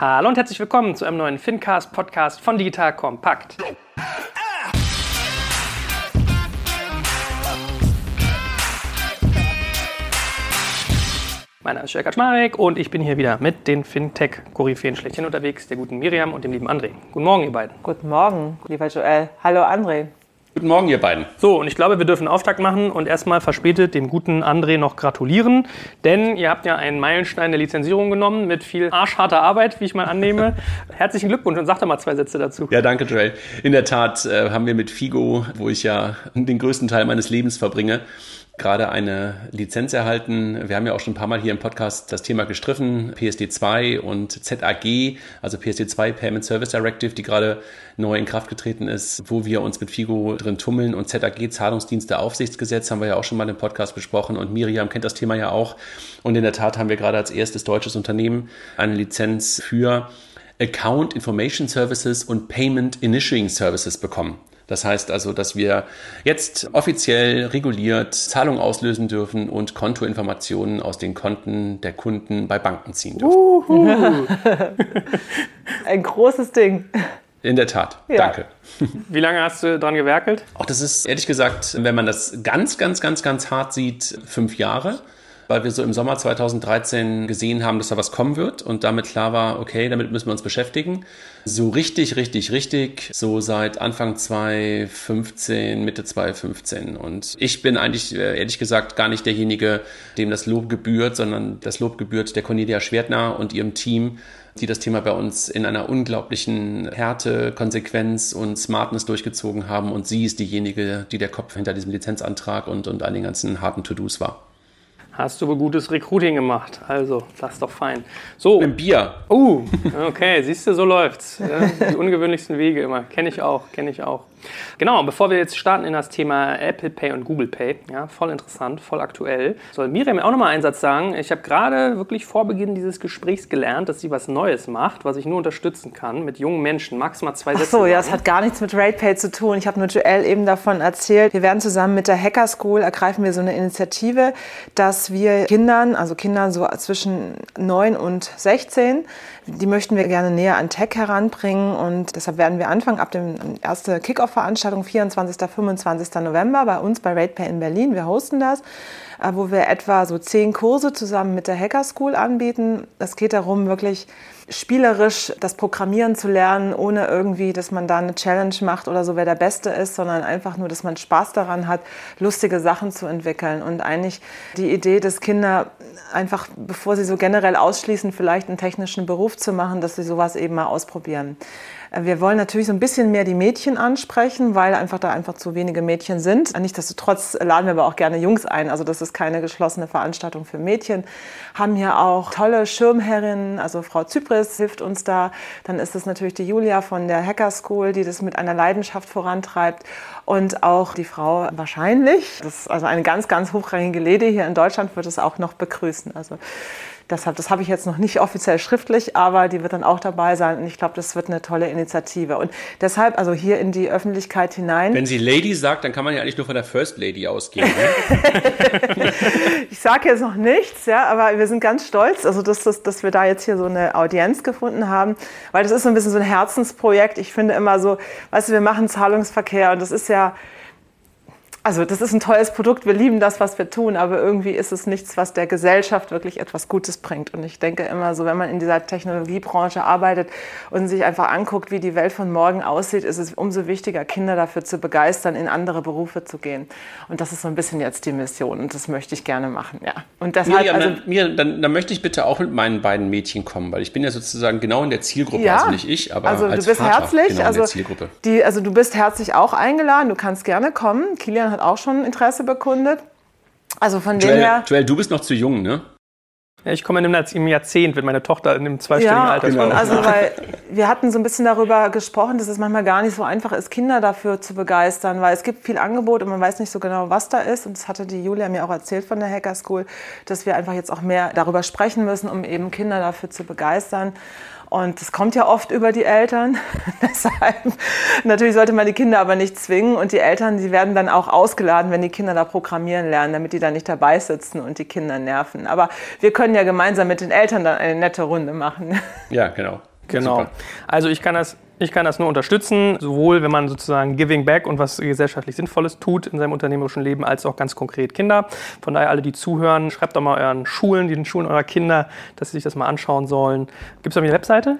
Hallo und herzlich willkommen zu einem neuen Fincast Podcast von Digital Kompakt. Mein Name ist Jörg Kaczmarek und ich bin hier wieder mit den Fintech-Koryphäen schlechthin unterwegs, der guten Miriam und dem lieben André. Guten Morgen, ihr beiden. Guten Morgen, lieber Joel. Hallo, André. Guten Morgen, ihr beiden. So, und ich glaube, wir dürfen Auftakt machen und erstmal verspätet dem guten André noch gratulieren, denn ihr habt ja einen Meilenstein der Lizenzierung genommen mit viel arschharter Arbeit, wie ich mal annehme. Herzlichen Glückwunsch und sag doch mal zwei Sätze dazu. Ja, danke, Joel. In der Tat äh, haben wir mit Figo, wo ich ja den größten Teil meines Lebens verbringe, gerade eine Lizenz erhalten. Wir haben ja auch schon ein paar Mal hier im Podcast das Thema gestriffen, PSD2 und ZAG, also PSD2 Payment Service Directive, die gerade neu in Kraft getreten ist, wo wir uns mit FIGO drin tummeln und ZAG Zahlungsdienste Aufsichtsgesetz haben wir ja auch schon mal im Podcast besprochen und Miriam kennt das Thema ja auch. Und in der Tat haben wir gerade als erstes deutsches Unternehmen eine Lizenz für Account Information Services und Payment Initiating Services bekommen. Das heißt also, dass wir jetzt offiziell reguliert Zahlungen auslösen dürfen und Kontoinformationen aus den Konten der Kunden bei Banken ziehen dürfen. Ein großes Ding. In der Tat. Ja. Danke. Wie lange hast du dran gewerkelt? Auch das ist ehrlich gesagt, wenn man das ganz, ganz, ganz, ganz hart sieht, fünf Jahre weil wir so im Sommer 2013 gesehen haben, dass da was kommen wird und damit klar war, okay, damit müssen wir uns beschäftigen. So richtig, richtig, richtig, so seit Anfang 2015, Mitte 2015. Und ich bin eigentlich, äh, ehrlich gesagt, gar nicht derjenige, dem das Lob gebührt, sondern das Lob gebührt der Cornelia Schwertner und ihrem Team, die das Thema bei uns in einer unglaublichen Härte, Konsequenz und Smartness durchgezogen haben. Und sie ist diejenige, die der Kopf hinter diesem Lizenzantrag und, und all den ganzen harten To-Dos war. Hast du wohl gutes Recruiting gemacht. Also, das ist doch fein. So. Ein Bier. Uh, okay, siehst du, so läuft's. Die ungewöhnlichsten Wege immer. Kenne ich auch, kenne ich auch. Genau, bevor wir jetzt starten in das Thema Apple Pay und Google Pay, ja, voll interessant, voll aktuell, soll Miriam auch nochmal einen Satz sagen. Ich habe gerade wirklich vor Beginn dieses Gesprächs gelernt, dass sie was Neues macht, was ich nur unterstützen kann mit jungen Menschen. Magst du mal zwei Sätze Ach so, ja, es hat gar nichts mit RatePay zu tun. Ich habe nur Joel eben davon erzählt. Wir werden zusammen mit der Hacker School ergreifen wir so eine Initiative, dass wir Kindern, also Kindern so zwischen 9 und 16, die möchten wir gerne näher an Tech heranbringen und deshalb werden wir anfangen ab dem erste Kickoff-Veranstaltung 24. 25. November bei uns bei RatePay in Berlin. Wir hosten das, äh, wo wir etwa so zehn Kurse zusammen mit der Hacker School anbieten. Es geht darum, wirklich spielerisch das Programmieren zu lernen, ohne irgendwie, dass man da eine Challenge macht oder so, wer der Beste ist, sondern einfach nur, dass man Spaß daran hat, lustige Sachen zu entwickeln. Und eigentlich die Idee, dass Kinder einfach, bevor sie so generell ausschließen, vielleicht einen technischen Beruf zu machen, dass sie sowas eben mal ausprobieren. Wir wollen natürlich so ein bisschen mehr die Mädchen ansprechen, weil einfach da einfach zu wenige Mädchen sind. Nichtsdestotrotz laden wir aber auch gerne Jungs ein. Also das ist keine geschlossene Veranstaltung für Mädchen. Haben hier auch tolle Schirmherrinnen, also Frau Zypris hilft uns da. Dann ist es natürlich die Julia von der Hacker School, die das mit einer Leidenschaft vorantreibt. Und auch die Frau wahrscheinlich, das ist also eine ganz, ganz hochrangige Lady hier in Deutschland, wird es auch noch begrüßen. Also Deshalb, das habe ich jetzt noch nicht offiziell schriftlich, aber die wird dann auch dabei sein und ich glaube, das wird eine tolle Initiative. Und deshalb, also hier in die Öffentlichkeit hinein. Wenn sie Lady sagt, dann kann man ja eigentlich nur von der First Lady ausgehen. Ne? ich sage jetzt noch nichts, ja, aber wir sind ganz stolz, also dass, dass, dass wir da jetzt hier so eine Audienz gefunden haben, weil das ist so ein bisschen so ein Herzensprojekt. Ich finde immer so, weißt du, wir machen Zahlungsverkehr und das ist ja also das ist ein tolles Produkt, wir lieben das, was wir tun, aber irgendwie ist es nichts, was der Gesellschaft wirklich etwas Gutes bringt. Und ich denke immer so, wenn man in dieser Technologiebranche arbeitet und sich einfach anguckt, wie die Welt von morgen aussieht, ist es umso wichtiger, Kinder dafür zu begeistern, in andere Berufe zu gehen. Und das ist so ein bisschen jetzt die Mission und das möchte ich gerne machen, ja. Und deshalb, Miriam, also, dann, Miriam, dann, dann, möchte ich bitte auch mit meinen beiden Mädchen kommen, weil ich bin ja sozusagen genau in der Zielgruppe, ja, also nicht ich, aber also als du bist Vater herzlich, genau also, in der Zielgruppe. Die, also du bist herzlich auch eingeladen, du kannst gerne kommen. Kilian hat auch schon Interesse bekundet. Also von Joel, dem her. Joel, du bist noch zu jung, ne? Ja, ich komme in einem Jahrzehnt, wenn meine Tochter in einem zweistelligen ja, Alter ist. Genau. Also, weil wir hatten so ein bisschen darüber gesprochen, dass es manchmal gar nicht so einfach ist, Kinder dafür zu begeistern, weil es gibt viel Angebot und man weiß nicht so genau, was da ist. Und das hatte die Julia mir auch erzählt von der Hacker School, dass wir einfach jetzt auch mehr darüber sprechen müssen, um eben Kinder dafür zu begeistern. Und das kommt ja oft über die Eltern. Deshalb, natürlich sollte man die Kinder aber nicht zwingen. Und die Eltern, die werden dann auch ausgeladen, wenn die Kinder da programmieren lernen, damit die da nicht dabei sitzen und die Kinder nerven. Aber wir können ja gemeinsam mit den Eltern dann eine nette Runde machen. Ja, genau. Genau. Super. Also ich kann das ich kann das nur unterstützen, sowohl wenn man sozusagen Giving Back und was gesellschaftlich Sinnvolles tut in seinem unternehmerischen Leben, als auch ganz konkret Kinder. Von daher alle, die zuhören, schreibt doch mal euren Schulen, den Schulen eurer Kinder, dass sie sich das mal anschauen sollen. Gibt es da eine Webseite?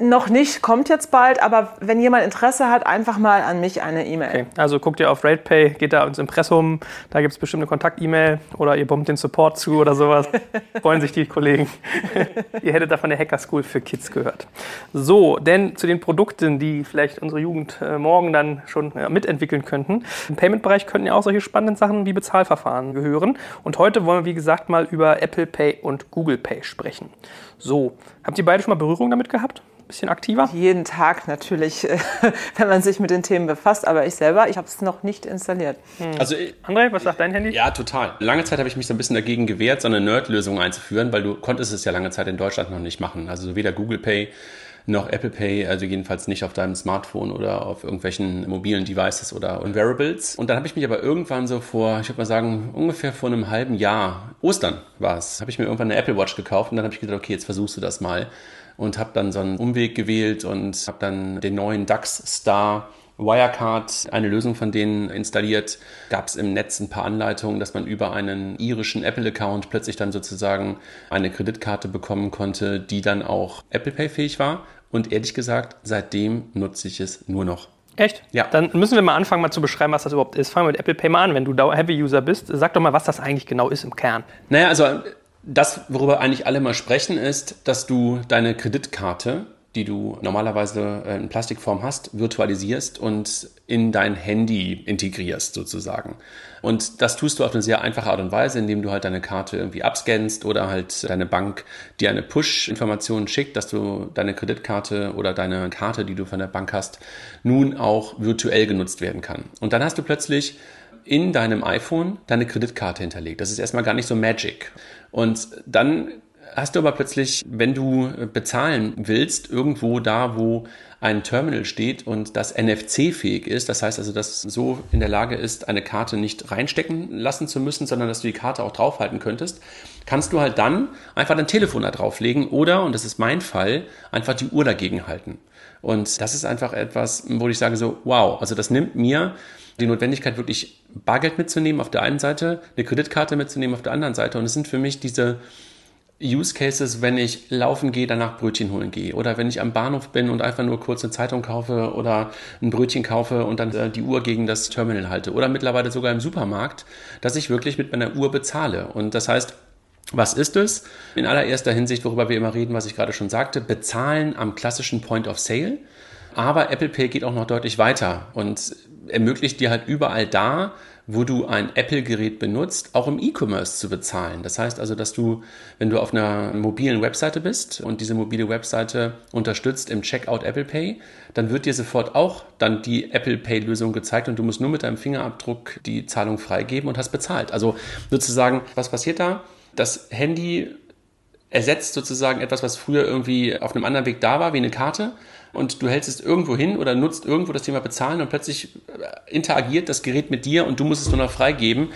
Noch nicht, kommt jetzt bald, aber wenn jemand Interesse hat, einfach mal an mich eine E-Mail. Okay. Also guckt ihr auf RatePay, geht da ins Impressum, da gibt es bestimmt eine Kontakt-E-Mail oder ihr bombt den Support zu oder sowas. Freuen sich die Kollegen. ihr hättet davon der Hacker School für Kids gehört. So, denn zu den Produkten, die vielleicht unsere Jugend äh, morgen dann schon mitentwickeln könnten. Im Payment-Bereich könnten ja auch solche spannenden Sachen wie Bezahlverfahren gehören. Und heute wollen wir, wie gesagt, mal über Apple Pay und Google Pay sprechen. So, habt ihr beide schon mal Berührung damit gehabt? Bisschen aktiver? Jeden Tag natürlich, wenn man sich mit den Themen befasst. Aber ich selber, ich habe es noch nicht installiert. Hm. Also André, was sagt dein Handy? Ja, total. Lange Zeit habe ich mich so ein bisschen dagegen gewehrt, so eine Nerd-Lösung einzuführen, weil du konntest es ja lange Zeit in Deutschland noch nicht machen. Also weder Google Pay noch Apple Pay, also jedenfalls nicht auf deinem Smartphone oder auf irgendwelchen mobilen Devices oder Wearables. Und dann habe ich mich aber irgendwann so vor, ich würde mal sagen, ungefähr vor einem halben Jahr, Ostern war es, habe ich mir irgendwann eine Apple Watch gekauft und dann habe ich gedacht, okay, jetzt versuchst du das mal und habe dann so einen Umweg gewählt und habe dann den neuen DAX Star Wirecard, eine Lösung von denen installiert. Gab es im Netz ein paar Anleitungen, dass man über einen irischen Apple-Account plötzlich dann sozusagen eine Kreditkarte bekommen konnte, die dann auch Apple Pay fähig war. Und ehrlich gesagt, seitdem nutze ich es nur noch. Echt? Ja. Dann müssen wir mal anfangen, mal zu beschreiben, was das überhaupt ist. Fangen wir mit Apple Pay mal an. Wenn du Heavy-User bist, sag doch mal, was das eigentlich genau ist im Kern. Naja, also das, worüber eigentlich alle mal sprechen, ist, dass du deine Kreditkarte, die du normalerweise in Plastikform hast, virtualisierst und in dein Handy integrierst sozusagen. Und das tust du auf eine sehr einfache Art und Weise, indem du halt deine Karte irgendwie abscannst oder halt deine Bank dir eine Push-Information schickt, dass du deine Kreditkarte oder deine Karte, die du von der Bank hast, nun auch virtuell genutzt werden kann. Und dann hast du plötzlich in deinem iPhone deine Kreditkarte hinterlegt. Das ist erstmal gar nicht so magic. Und dann hast du aber plötzlich, wenn du bezahlen willst, irgendwo da, wo ein Terminal steht und das NFC-fähig ist, das heißt also, dass so in der Lage ist, eine Karte nicht reinstecken lassen zu müssen, sondern dass du die Karte auch draufhalten könntest, kannst du halt dann einfach dein Telefon da drauflegen oder, und das ist mein Fall, einfach die Uhr dagegen halten. Und das ist einfach etwas, wo ich sage so, wow, also das nimmt mir die Notwendigkeit, wirklich Bargeld mitzunehmen auf der einen Seite, eine Kreditkarte mitzunehmen auf der anderen Seite. Und es sind für mich diese Use Cases, wenn ich laufen gehe, danach Brötchen holen gehe. Oder wenn ich am Bahnhof bin und einfach nur kurz eine Zeitung kaufe oder ein Brötchen kaufe und dann äh, die Uhr gegen das Terminal halte. Oder mittlerweile sogar im Supermarkt, dass ich wirklich mit meiner Uhr bezahle. Und das heißt, was ist es? In allererster Hinsicht, worüber wir immer reden, was ich gerade schon sagte, bezahlen am klassischen Point of Sale. Aber Apple Pay geht auch noch deutlich weiter und ermöglicht dir halt überall da, wo du ein Apple-Gerät benutzt, auch im E-Commerce zu bezahlen. Das heißt also, dass du, wenn du auf einer mobilen Webseite bist und diese mobile Webseite unterstützt im Checkout Apple Pay, dann wird dir sofort auch dann die Apple Pay-Lösung gezeigt und du musst nur mit deinem Fingerabdruck die Zahlung freigeben und hast bezahlt. Also sozusagen, was passiert da? Das Handy ersetzt sozusagen etwas, was früher irgendwie auf einem anderen Weg da war, wie eine Karte und du hältst es irgendwo hin oder nutzt irgendwo das Thema Bezahlen und plötzlich äh, interagiert das Gerät mit dir und du musst es nur noch freigeben.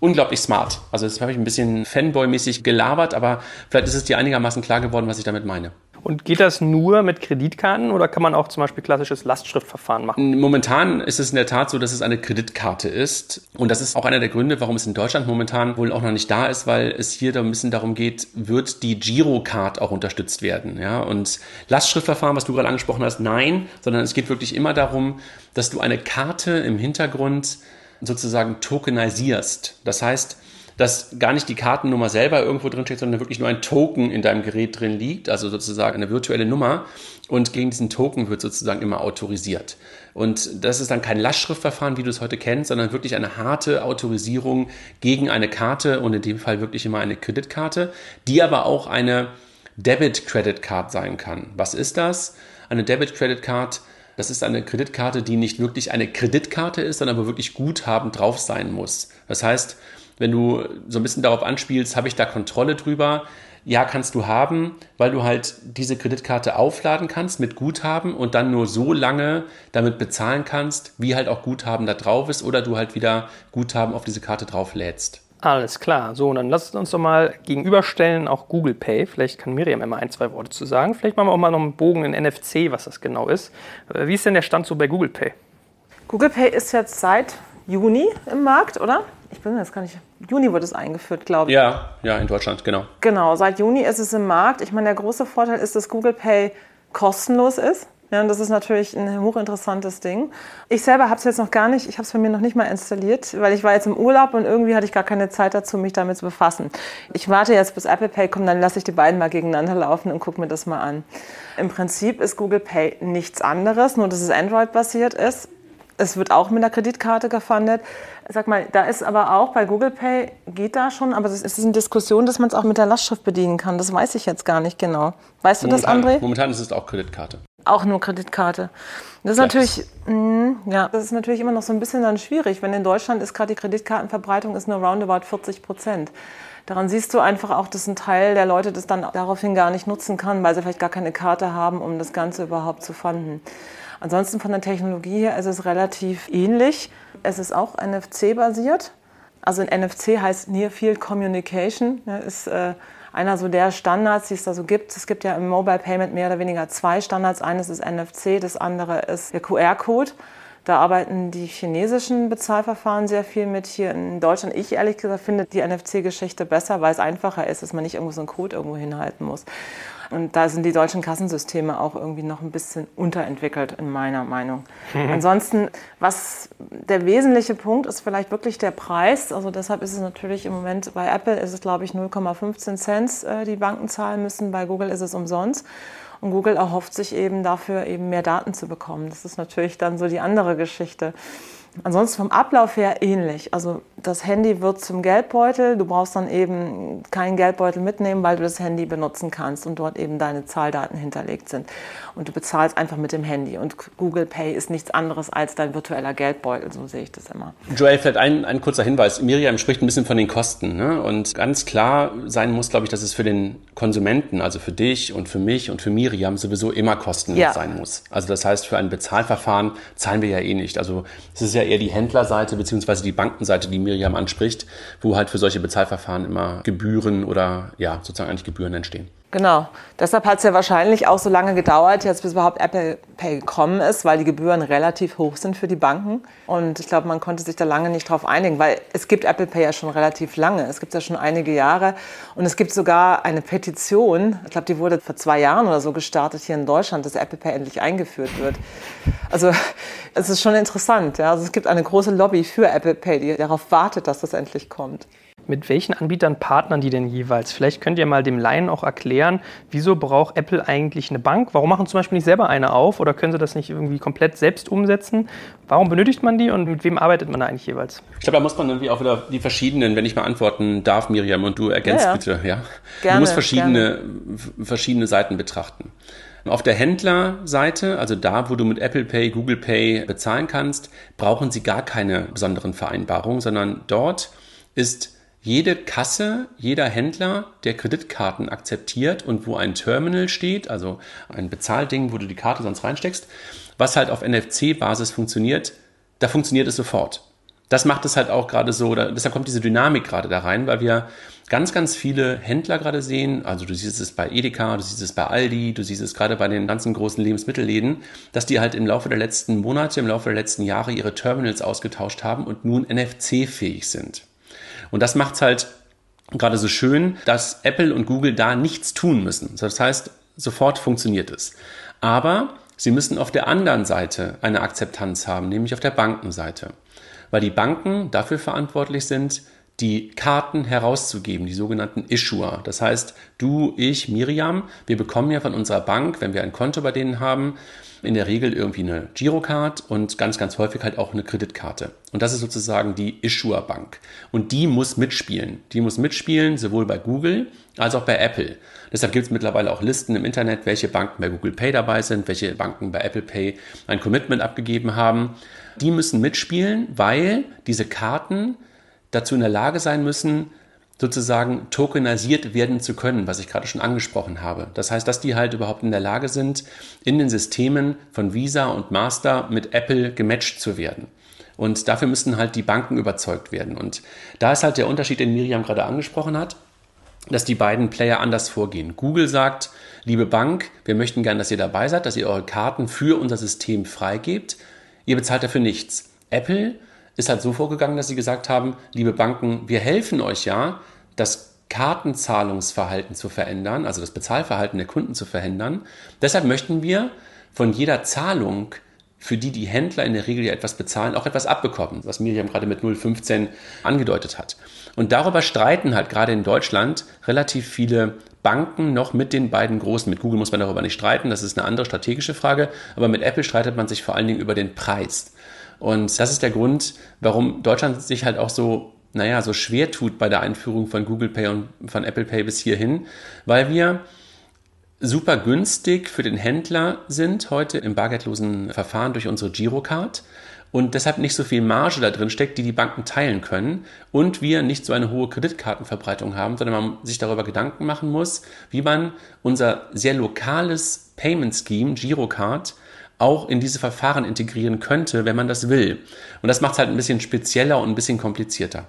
Unglaublich smart. Also das habe ich ein bisschen Fanboy-mäßig gelabert, aber vielleicht ist es dir einigermaßen klar geworden, was ich damit meine. Und geht das nur mit Kreditkarten oder kann man auch zum Beispiel klassisches Lastschriftverfahren machen? Momentan ist es in der Tat so, dass es eine Kreditkarte ist. Und das ist auch einer der Gründe, warum es in Deutschland momentan wohl auch noch nicht da ist, weil es hier ein bisschen darum geht, wird die Girocard auch unterstützt werden. Ja? Und Lastschriftverfahren, was du gerade angesprochen hast, nein, sondern es geht wirklich immer darum, dass du eine Karte im Hintergrund sozusagen tokenisierst. Das heißt, dass gar nicht die Kartennummer selber irgendwo drin steht, sondern wirklich nur ein Token in deinem Gerät drin liegt, also sozusagen eine virtuelle Nummer. Und gegen diesen Token wird sozusagen immer autorisiert. Und das ist dann kein Lastschriftverfahren, wie du es heute kennst, sondern wirklich eine harte Autorisierung gegen eine Karte und in dem Fall wirklich immer eine Kreditkarte, die aber auch eine Debit Credit Card sein kann. Was ist das? Eine Debit Credit Card das ist eine Kreditkarte, die nicht wirklich eine Kreditkarte ist, sondern aber wirklich Guthaben drauf sein muss. Das heißt, wenn du so ein bisschen darauf anspielst, habe ich da Kontrolle drüber? Ja, kannst du haben, weil du halt diese Kreditkarte aufladen kannst mit Guthaben und dann nur so lange damit bezahlen kannst, wie halt auch Guthaben da drauf ist oder du halt wieder Guthaben auf diese Karte drauf lädst. Alles klar. So, und dann lasst uns doch mal gegenüberstellen, auch Google Pay. Vielleicht kann Miriam immer ein, zwei Worte zu sagen. Vielleicht machen wir auch mal noch einen Bogen in NFC, was das genau ist. Äh, wie ist denn der Stand so bei Google Pay? Google Pay ist jetzt seit Juni im Markt, oder? Ich bin jetzt gar nicht. Juni wurde es eingeführt, glaube ich. Ja, ja, in Deutschland, genau. Genau, seit Juni ist es im Markt. Ich meine, der große Vorteil ist, dass Google Pay kostenlos ist. Ja, und das ist natürlich ein hochinteressantes Ding. Ich selber habe es jetzt noch gar nicht, ich habe es bei mir noch nicht mal installiert, weil ich war jetzt im Urlaub und irgendwie hatte ich gar keine Zeit dazu, mich damit zu befassen. Ich warte jetzt, bis Apple Pay kommt, dann lasse ich die beiden mal gegeneinander laufen und gucke mir das mal an. Im Prinzip ist Google Pay nichts anderes, nur dass es Android-basiert ist. Es wird auch mit einer Kreditkarte gefundet. Sag mal, da ist aber auch bei Google Pay, geht da schon, aber es ist eine Diskussion, dass man es auch mit der Lastschrift bedienen kann. Das weiß ich jetzt gar nicht genau. Weißt momentan, du das, André? Momentan ist es auch Kreditkarte. Auch nur Kreditkarte. Das ist natürlich, mh, ja, das ist natürlich immer noch so ein bisschen dann schwierig, wenn in Deutschland ist gerade die Kreditkartenverbreitung ist nur roundabout 40 Prozent. Daran siehst du einfach auch, dass ein Teil der Leute das dann daraufhin gar nicht nutzen kann, weil sie vielleicht gar keine Karte haben, um das Ganze überhaupt zu fanden. Ansonsten von der Technologie her ist es relativ ähnlich. Es ist auch NFC-basiert. Also ein NFC heißt Near Field Communication. Ja, ist äh, einer so der Standards, die es da so gibt. Es gibt ja im Mobile Payment mehr oder weniger zwei Standards. Eines ist NFC, das andere ist der QR-Code. Da arbeiten die chinesischen Bezahlverfahren sehr viel mit. Hier in Deutschland, ich ehrlich gesagt, finde die NFC-Geschichte besser, weil es einfacher ist, dass man nicht irgendwo so einen Code irgendwo hinhalten muss. Und da sind die deutschen Kassensysteme auch irgendwie noch ein bisschen unterentwickelt, in meiner Meinung. Mhm. Ansonsten, was der wesentliche Punkt ist, vielleicht wirklich der Preis. Also deshalb ist es natürlich im Moment bei Apple ist es, glaube ich, 0,15 Cent, äh, die Banken zahlen müssen. Bei Google ist es umsonst. Und Google erhofft sich eben dafür, eben mehr Daten zu bekommen. Das ist natürlich dann so die andere Geschichte. Ansonsten vom Ablauf her ähnlich. Also das Handy wird zum Geldbeutel. Du brauchst dann eben keinen Geldbeutel mitnehmen, weil du das Handy benutzen kannst und dort eben deine Zahldaten hinterlegt sind. Und du bezahlst einfach mit dem Handy. Und Google Pay ist nichts anderes als dein virtueller Geldbeutel, so sehe ich das immer. Joel, vielleicht ein, ein kurzer Hinweis. Miriam spricht ein bisschen von den Kosten. Ne? Und ganz klar sein muss, glaube ich, dass es für den Konsumenten, also für dich und für mich und für Miriam sowieso immer kostenlos ja. sein muss. Also das heißt, für ein Bezahlverfahren zahlen wir ja eh nicht. Also es ist ja eher die Händlerseite bzw. die Bankenseite, die Miriam anspricht, wo halt für solche Bezahlverfahren immer Gebühren oder ja, sozusagen eigentlich Gebühren entstehen. Genau. Deshalb hat es ja wahrscheinlich auch so lange gedauert, jetzt bis überhaupt Apple Pay gekommen ist, weil die Gebühren relativ hoch sind für die Banken. Und ich glaube, man konnte sich da lange nicht drauf einigen, weil es gibt Apple Pay ja schon relativ lange. Es gibt ja schon einige Jahre. Und es gibt sogar eine Petition, ich glaube, die wurde vor zwei Jahren oder so gestartet hier in Deutschland, dass Apple Pay endlich eingeführt wird. Also es ist schon interessant. Ja? Also es gibt eine große Lobby für Apple Pay, die darauf wartet, dass das endlich kommt. Mit welchen Anbietern partnern die denn jeweils? Vielleicht könnt ihr mal dem Laien auch erklären, wieso braucht Apple eigentlich eine Bank? Warum machen zum Beispiel nicht selber eine auf oder können sie das nicht irgendwie komplett selbst umsetzen? Warum benötigt man die und mit wem arbeitet man da eigentlich jeweils? Ich glaube, da muss man irgendwie auch wieder die verschiedenen, wenn ich mal antworten darf, Miriam, und du ergänzt ja, ja. bitte, ja. Gerne, du musst verschiedene, verschiedene Seiten betrachten. Auf der Händlerseite, also da, wo du mit Apple Pay, Google Pay bezahlen kannst, brauchen sie gar keine besonderen Vereinbarungen, sondern dort ist jede Kasse, jeder Händler, der Kreditkarten akzeptiert und wo ein Terminal steht, also ein Bezahlding, wo du die Karte sonst reinsteckst, was halt auf NFC-Basis funktioniert, da funktioniert es sofort. Das macht es halt auch gerade so, oder deshalb kommt diese Dynamik gerade da rein, weil wir ganz, ganz viele Händler gerade sehen. Also du siehst es bei Edeka, du siehst es bei Aldi, du siehst es gerade bei den ganzen großen Lebensmittelläden, dass die halt im Laufe der letzten Monate, im Laufe der letzten Jahre ihre Terminals ausgetauscht haben und nun NFC-fähig sind. Und das macht es halt gerade so schön, dass Apple und Google da nichts tun müssen. Das heißt, sofort funktioniert es. Aber sie müssen auf der anderen Seite eine Akzeptanz haben, nämlich auf der Bankenseite. Weil die Banken dafür verantwortlich sind, die Karten herauszugeben, die sogenannten Issuer. Das heißt, du, ich, Miriam, wir bekommen ja von unserer Bank, wenn wir ein Konto bei denen haben, in der Regel irgendwie eine Girocard und ganz, ganz häufig halt auch eine Kreditkarte. Und das ist sozusagen die Issuer-Bank. Und die muss mitspielen. Die muss mitspielen, sowohl bei Google als auch bei Apple. Deshalb gibt es mittlerweile auch Listen im Internet, welche Banken bei Google Pay dabei sind, welche Banken bei Apple Pay ein Commitment abgegeben haben. Die müssen mitspielen, weil diese Karten dazu in der Lage sein müssen, sozusagen tokenisiert werden zu können, was ich gerade schon angesprochen habe. Das heißt, dass die halt überhaupt in der Lage sind, in den Systemen von Visa und Master mit Apple gematcht zu werden. Und dafür müssten halt die Banken überzeugt werden. Und da ist halt der Unterschied, den Miriam gerade angesprochen hat, dass die beiden Player anders vorgehen. Google sagt, liebe Bank, wir möchten gerne, dass ihr dabei seid, dass ihr eure Karten für unser System freigebt. Ihr bezahlt dafür nichts. Apple ist halt so vorgegangen, dass sie gesagt haben, liebe Banken, wir helfen euch ja, das Kartenzahlungsverhalten zu verändern, also das Bezahlverhalten der Kunden zu verändern. Deshalb möchten wir von jeder Zahlung, für die die Händler in der Regel ja etwas bezahlen, auch etwas abbekommen, was Miriam gerade mit 015 angedeutet hat. Und darüber streiten halt gerade in Deutschland relativ viele Banken noch mit den beiden großen. Mit Google muss man darüber nicht streiten, das ist eine andere strategische Frage, aber mit Apple streitet man sich vor allen Dingen über den Preis. Und das ist der Grund, warum Deutschland sich halt auch so, naja, so schwer tut bei der Einführung von Google Pay und von Apple Pay bis hierhin, weil wir super günstig für den Händler sind heute im bargeldlosen Verfahren durch unsere Girocard und deshalb nicht so viel Marge da drin steckt, die die Banken teilen können und wir nicht so eine hohe Kreditkartenverbreitung haben, sondern man sich darüber Gedanken machen muss, wie man unser sehr lokales Payment Scheme, Girocard, auch in diese Verfahren integrieren könnte, wenn man das will. Und das macht es halt ein bisschen spezieller und ein bisschen komplizierter.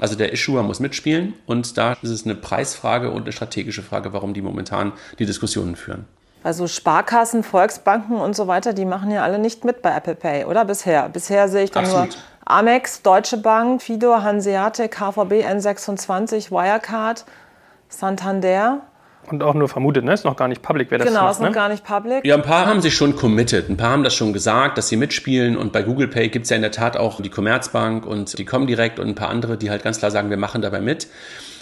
Also der Issuer muss mitspielen und da ist es eine Preisfrage und eine strategische Frage, warum die momentan die Diskussionen führen. Also Sparkassen, Volksbanken und so weiter, die machen ja alle nicht mit bei Apple Pay, oder? Bisher. Bisher sehe ich da nur Amex, Deutsche Bank, Fido, Hanseatic, KVB, N26, Wirecard, Santander. Und auch nur vermutet, ne? Ist noch gar nicht public, wer das Genau, macht, ist noch ne? gar nicht public. Ja, ein paar haben sich schon committed. Ein paar haben das schon gesagt, dass sie mitspielen. Und bei Google Pay gibt es ja in der Tat auch die Commerzbank und die Comdirect und ein paar andere, die halt ganz klar sagen, wir machen dabei mit.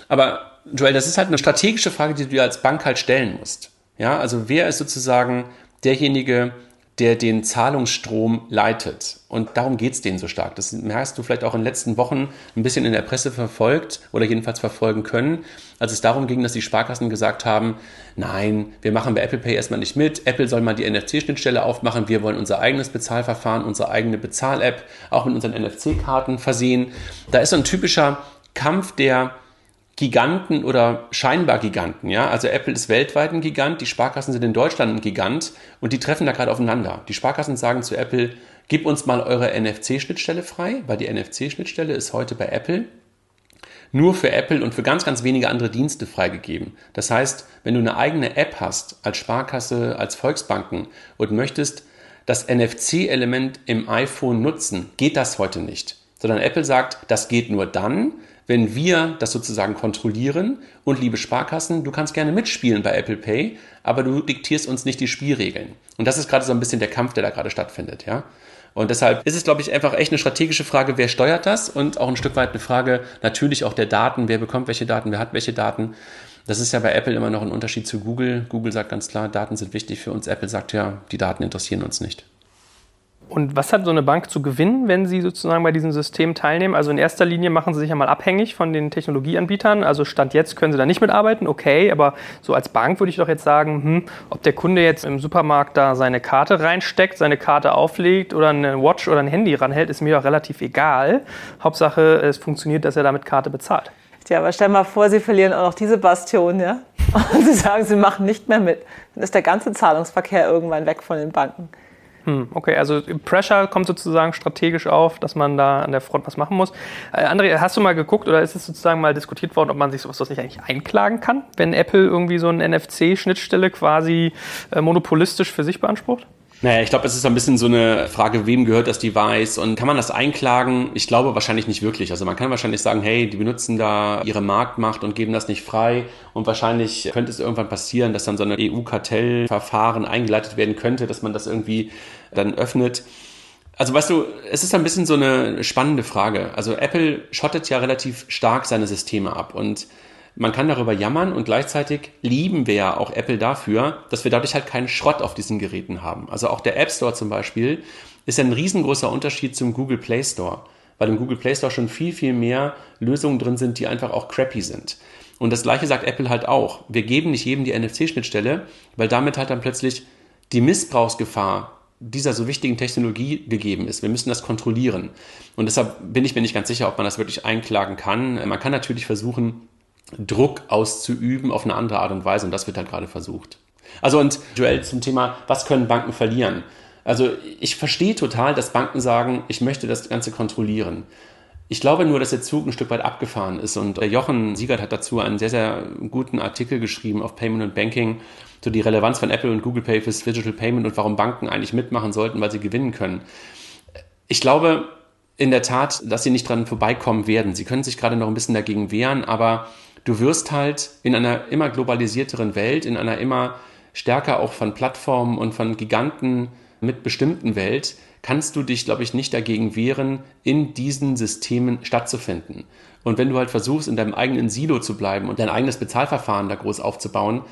Aber Joel, das ist halt eine strategische Frage, die du dir als Bank halt stellen musst. Ja, also wer ist sozusagen derjenige, der den Zahlungsstrom leitet. Und darum geht es denen so stark. Das merkst du vielleicht auch in den letzten Wochen ein bisschen in der Presse verfolgt oder jedenfalls verfolgen können, als es darum ging, dass die Sparkassen gesagt haben, nein, wir machen bei Apple Pay erstmal nicht mit. Apple soll mal die NFC-Schnittstelle aufmachen. Wir wollen unser eigenes Bezahlverfahren, unsere eigene Bezahl-App auch mit unseren NFC-Karten versehen. Da ist so ein typischer Kampf der Giganten oder scheinbar Giganten. Ja? Also Apple ist weltweit ein Gigant, die Sparkassen sind in Deutschland ein Gigant und die treffen da gerade aufeinander. Die Sparkassen sagen zu Apple, gib uns mal eure NFC-Schnittstelle frei, weil die NFC-Schnittstelle ist heute bei Apple nur für Apple und für ganz, ganz wenige andere Dienste freigegeben. Das heißt, wenn du eine eigene App hast als Sparkasse, als Volksbanken und möchtest das NFC-Element im iPhone nutzen, geht das heute nicht. Sondern Apple sagt, das geht nur dann, wenn wir das sozusagen kontrollieren und liebe Sparkassen, du kannst gerne mitspielen bei Apple Pay, aber du diktierst uns nicht die Spielregeln. Und das ist gerade so ein bisschen der Kampf, der da gerade stattfindet, ja. Und deshalb ist es, glaube ich, einfach echt eine strategische Frage, wer steuert das und auch ein Stück weit eine Frage natürlich auch der Daten, wer bekommt welche Daten, wer hat welche Daten. Das ist ja bei Apple immer noch ein Unterschied zu Google. Google sagt ganz klar, Daten sind wichtig für uns. Apple sagt ja, die Daten interessieren uns nicht. Und was hat so eine Bank zu gewinnen, wenn sie sozusagen bei diesem System teilnehmen? Also in erster Linie machen sie sich ja mal abhängig von den Technologieanbietern. Also Stand jetzt können sie da nicht mitarbeiten, okay, aber so als Bank würde ich doch jetzt sagen, hm, ob der Kunde jetzt im Supermarkt da seine Karte reinsteckt, seine Karte auflegt oder eine Watch oder ein Handy ranhält, ist mir doch relativ egal. Hauptsache, es funktioniert, dass er damit Karte bezahlt. Ja, aber stell mal vor, Sie verlieren auch noch diese Bastion, ja? Und Sie sagen, Sie machen nicht mehr mit. Dann ist der ganze Zahlungsverkehr irgendwann weg von den Banken. Hm, okay, also Pressure kommt sozusagen strategisch auf, dass man da an der Front was machen muss. Äh, André, hast du mal geguckt oder ist es sozusagen mal diskutiert worden, ob man sich sowas nicht eigentlich einklagen kann, wenn Apple irgendwie so eine NFC-Schnittstelle quasi äh, monopolistisch für sich beansprucht? Naja, ich glaube, es ist ein bisschen so eine Frage, wem gehört das Device und kann man das einklagen? Ich glaube wahrscheinlich nicht wirklich. Also man kann wahrscheinlich sagen, hey, die benutzen da ihre Marktmacht und geben das nicht frei und wahrscheinlich könnte es irgendwann passieren, dass dann so ein EU-Kartellverfahren eingeleitet werden könnte, dass man das irgendwie dann öffnet. Also weißt du, es ist ein bisschen so eine spannende Frage. Also Apple schottet ja relativ stark seine Systeme ab und man kann darüber jammern und gleichzeitig lieben wir ja auch Apple dafür, dass wir dadurch halt keinen Schrott auf diesen Geräten haben. Also auch der App Store zum Beispiel ist ein riesengroßer Unterschied zum Google Play Store, weil im Google Play Store schon viel, viel mehr Lösungen drin sind, die einfach auch crappy sind. Und das gleiche sagt Apple halt auch. Wir geben nicht jedem die NFC-Schnittstelle, weil damit halt dann plötzlich die Missbrauchsgefahr dieser so wichtigen Technologie gegeben ist. Wir müssen das kontrollieren. Und deshalb bin ich mir nicht ganz sicher, ob man das wirklich einklagen kann. Man kann natürlich versuchen, Druck auszuüben auf eine andere Art und Weise. Und das wird halt gerade versucht. Also und Joel zum Thema, was können Banken verlieren? Also ich verstehe total, dass Banken sagen, ich möchte das Ganze kontrollieren. Ich glaube nur, dass der Zug ein Stück weit abgefahren ist. Und Jochen Siegert hat dazu einen sehr, sehr guten Artikel geschrieben auf Payment und Banking, so die Relevanz von Apple und Google Pay fürs Digital Payment und warum Banken eigentlich mitmachen sollten, weil sie gewinnen können. Ich glaube in der Tat, dass sie nicht dran vorbeikommen werden. Sie können sich gerade noch ein bisschen dagegen wehren, aber du wirst halt in einer immer globalisierteren Welt, in einer immer stärker auch von Plattformen und von Giganten mit bestimmten Welt, kannst du dich, glaube ich, nicht dagegen wehren, in diesen Systemen stattzufinden. Und wenn du halt versuchst, in deinem eigenen Silo zu bleiben und dein eigenes Bezahlverfahren da groß aufzubauen,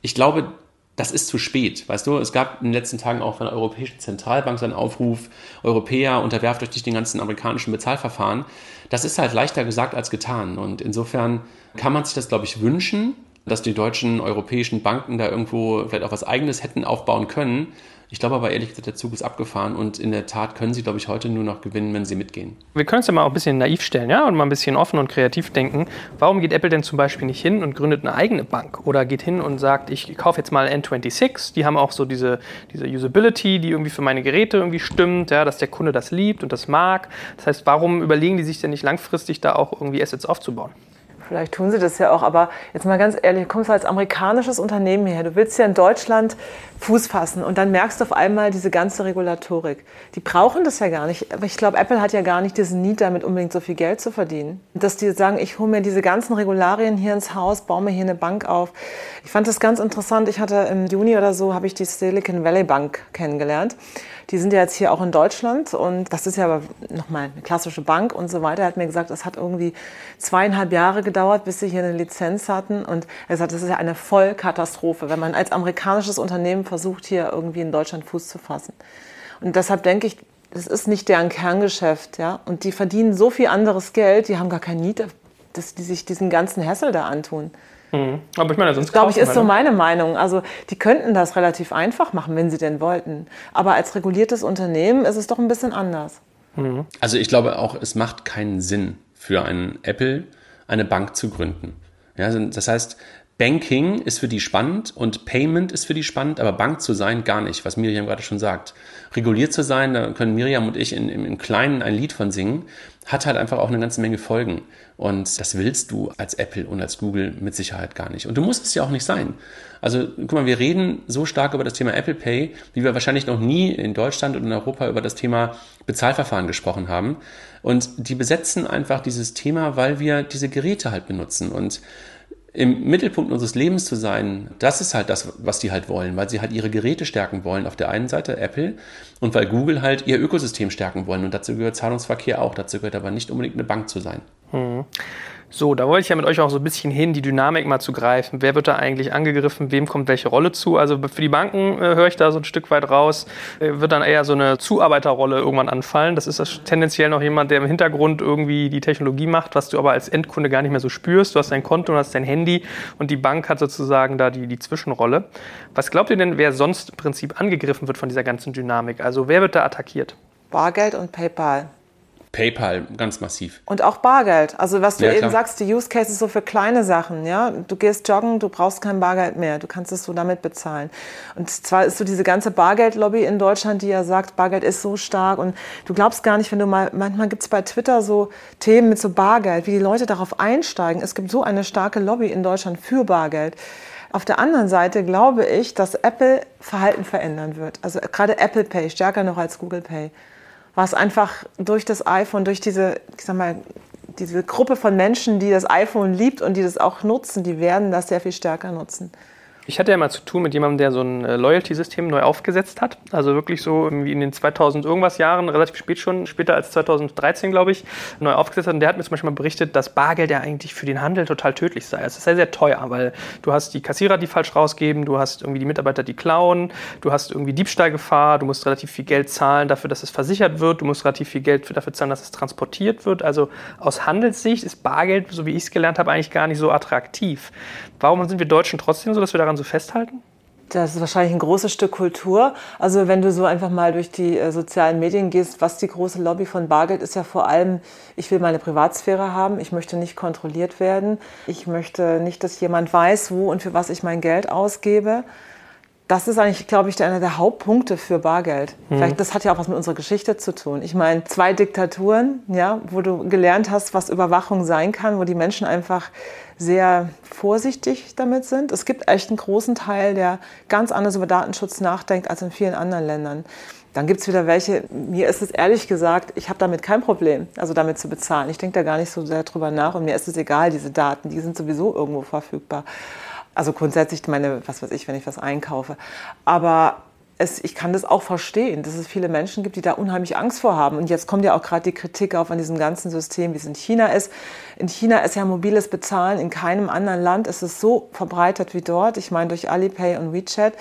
ich glaube, das ist zu spät. Weißt du, es gab in den letzten Tagen auch von der Europäischen Zentralbank so einen Aufruf, Europäer, unterwerft euch nicht den ganzen amerikanischen Bezahlverfahren. Das ist halt leichter gesagt als getan. Und insofern kann man sich das, glaube ich, wünschen, dass die deutschen europäischen Banken da irgendwo vielleicht auch was Eigenes hätten aufbauen können. Ich glaube aber ehrlich gesagt, der Zug ist abgefahren und in der Tat können sie, glaube ich, heute nur noch gewinnen, wenn sie mitgehen. Wir können es ja mal auch ein bisschen naiv stellen, ja, und mal ein bisschen offen und kreativ denken. Warum geht Apple denn zum Beispiel nicht hin und gründet eine eigene Bank oder geht hin und sagt, ich kaufe jetzt mal N26, die haben auch so diese, diese Usability, die irgendwie für meine Geräte irgendwie stimmt, ja, dass der Kunde das liebt und das mag. Das heißt, warum überlegen die sich denn nicht langfristig da auch irgendwie Assets aufzubauen? Vielleicht tun sie das ja auch, aber jetzt mal ganz ehrlich, du kommst als amerikanisches Unternehmen her, du willst ja in Deutschland Fuß fassen und dann merkst du auf einmal diese ganze Regulatorik. Die brauchen das ja gar nicht, aber ich glaube, Apple hat ja gar nicht diesen Need, damit unbedingt so viel Geld zu verdienen. Dass die sagen, ich hole mir diese ganzen Regularien hier ins Haus, baue mir hier eine Bank auf. Ich fand das ganz interessant. Ich hatte im Juni oder so, habe ich die Silicon Valley Bank kennengelernt. Die sind ja jetzt hier auch in Deutschland und das ist ja aber nochmal eine klassische Bank und so weiter. Er hat mir gesagt, es hat irgendwie zweieinhalb Jahre gedauert, bis sie hier eine Lizenz hatten. Und er sagt, das ist ja eine Vollkatastrophe, wenn man als amerikanisches Unternehmen versucht, hier irgendwie in Deutschland Fuß zu fassen. Und deshalb denke ich, das ist nicht deren Kerngeschäft. Ja? Und die verdienen so viel anderes Geld, die haben gar kein Need, dass die sich diesen ganzen Hassel da antun. Mhm. Aber ich meine, sonst glaube ich, ist so meine Meinung. Also die könnten das relativ einfach machen, wenn sie denn wollten. Aber als reguliertes Unternehmen ist es doch ein bisschen anders. Mhm. Also ich glaube auch, es macht keinen Sinn für einen Apple, eine Bank zu gründen. Ja, das heißt, Banking ist für die spannend und Payment ist für die spannend, aber Bank zu sein gar nicht, was Miriam gerade schon sagt. Reguliert zu sein, da können Miriam und ich in, im, im Kleinen ein Lied von singen, hat halt einfach auch eine ganze Menge Folgen. Und das willst du als Apple und als Google mit Sicherheit gar nicht. Und du musst es ja auch nicht sein. Also guck mal, wir reden so stark über das Thema Apple Pay, wie wir wahrscheinlich noch nie in Deutschland und in Europa über das Thema Bezahlverfahren gesprochen haben. Und die besetzen einfach dieses Thema, weil wir diese Geräte halt benutzen. Und im Mittelpunkt unseres Lebens zu sein, das ist halt das, was die halt wollen, weil sie halt ihre Geräte stärken wollen. Auf der einen Seite Apple und weil Google halt ihr Ökosystem stärken wollen. Und dazu gehört Zahlungsverkehr auch. Dazu gehört aber nicht unbedingt eine Bank zu sein. Mhm. So, da wollte ich ja mit euch auch so ein bisschen hin, die Dynamik mal zu greifen. Wer wird da eigentlich angegriffen? Wem kommt welche Rolle zu? Also für die Banken äh, höre ich da so ein Stück weit raus, äh, wird dann eher so eine Zuarbeiterrolle irgendwann anfallen. Das ist das tendenziell noch jemand, der im Hintergrund irgendwie die Technologie macht, was du aber als Endkunde gar nicht mehr so spürst. Du hast dein Konto und hast dein Handy und die Bank hat sozusagen da die, die Zwischenrolle. Was glaubt ihr denn, wer sonst im Prinzip angegriffen wird von dieser ganzen Dynamik? Also wer wird da attackiert? Bargeld und PayPal. PayPal ganz massiv. Und auch Bargeld. Also was du ja, eben klar. sagst, die Use Cases so für kleine Sachen. Ja, du gehst joggen, du brauchst kein Bargeld mehr, du kannst es so damit bezahlen. Und zwar ist so diese ganze Bargeldlobby in Deutschland, die ja sagt, Bargeld ist so stark und du glaubst gar nicht, wenn du mal manchmal gibt es bei Twitter so Themen mit so Bargeld, wie die Leute darauf einsteigen. Es gibt so eine starke Lobby in Deutschland für Bargeld. Auf der anderen Seite glaube ich, dass Apple Verhalten verändern wird. Also gerade Apple Pay stärker noch als Google Pay was einfach durch das iPhone, durch diese, ich sag mal, diese Gruppe von Menschen, die das iPhone liebt und die das auch nutzen, die werden das sehr viel stärker nutzen. Ich hatte ja mal zu tun mit jemandem, der so ein äh, Loyalty-System neu aufgesetzt hat. Also wirklich so irgendwie in den 2000 irgendwas Jahren, relativ spät schon, später als 2013, glaube ich, neu aufgesetzt hat. Und der hat mir zum Beispiel mal berichtet, dass Bargeld ja eigentlich für den Handel total tödlich sei. Es ist sehr, sehr teuer, weil du hast die Kassierer, die falsch rausgeben, du hast irgendwie die Mitarbeiter, die klauen, du hast irgendwie Diebstahlgefahr, du musst relativ viel Geld zahlen dafür, dass es versichert wird, du musst relativ viel Geld dafür zahlen, dass es transportiert wird. Also aus Handelssicht ist Bargeld, so wie ich es gelernt habe, eigentlich gar nicht so attraktiv. Warum sind wir Deutschen trotzdem so, dass wir daran so festhalten? Das ist wahrscheinlich ein großes Stück Kultur. Also wenn du so einfach mal durch die äh, sozialen Medien gehst, was die große Lobby von Bargeld ist ja vor allem, ich will meine Privatsphäre haben, ich möchte nicht kontrolliert werden, ich möchte nicht, dass jemand weiß, wo und für was ich mein Geld ausgebe. Das ist eigentlich, glaube ich, einer der Hauptpunkte für Bargeld. Mhm. Vielleicht, das hat ja auch was mit unserer Geschichte zu tun. Ich meine, zwei Diktaturen, ja, wo du gelernt hast, was Überwachung sein kann, wo die Menschen einfach sehr vorsichtig damit sind. Es gibt echt einen großen Teil, der ganz anders über Datenschutz nachdenkt als in vielen anderen Ländern. Dann gibt es wieder welche, mir ist es ehrlich gesagt, ich habe damit kein Problem, also damit zu bezahlen. Ich denke da gar nicht so sehr drüber nach und mir ist es egal, diese Daten, die sind sowieso irgendwo verfügbar. Also grundsätzlich meine, was weiß ich, wenn ich was einkaufe. Aber es, ich kann das auch verstehen, dass es viele Menschen gibt, die da unheimlich Angst vor haben. Und jetzt kommt ja auch gerade die Kritik auf an diesem ganzen System, wie es in China ist. In China ist ja mobiles Bezahlen, in keinem anderen Land ist es so verbreitet wie dort. Ich meine durch Alipay und WeChat.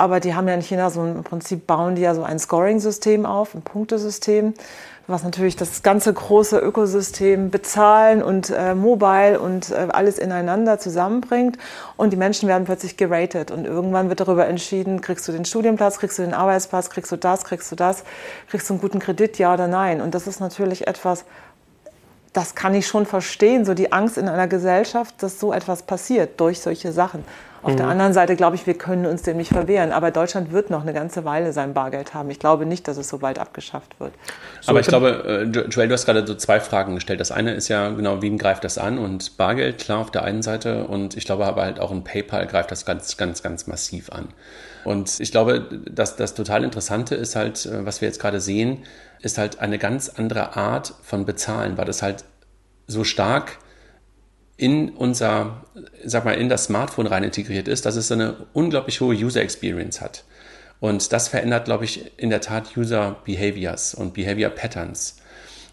Aber die haben ja in China so im Prinzip bauen die ja so ein Scoring-System auf, ein Punktesystem was natürlich das ganze große Ökosystem bezahlen und äh, mobile und äh, alles ineinander zusammenbringt. Und die Menschen werden plötzlich geratet und irgendwann wird darüber entschieden, kriegst du den Studienplatz, kriegst du den Arbeitsplatz, kriegst du das, kriegst du das, kriegst du einen guten Kredit, ja oder nein. Und das ist natürlich etwas, das kann ich schon verstehen, so die Angst in einer Gesellschaft, dass so etwas passiert durch solche Sachen. Auf mhm. der anderen Seite glaube ich, wir können uns dem nicht verwehren. Aber Deutschland wird noch eine ganze Weile sein Bargeld haben. Ich glaube nicht, dass es so bald abgeschafft wird. So, aber ich glaube, äh, Joel, du hast gerade so zwei Fragen gestellt. Das eine ist ja genau, wen greift das an? Und Bargeld, klar, auf der einen Seite. Und ich glaube aber halt auch ein PayPal greift das ganz, ganz, ganz massiv an. Und ich glaube, dass das total Interessante ist halt, äh, was wir jetzt gerade sehen, ist halt eine ganz andere Art von Bezahlen, weil das halt so stark in unser, sag mal, in das Smartphone rein integriert ist, dass es eine unglaublich hohe User Experience hat. Und das verändert, glaube ich, in der Tat User Behaviors und Behavior Patterns,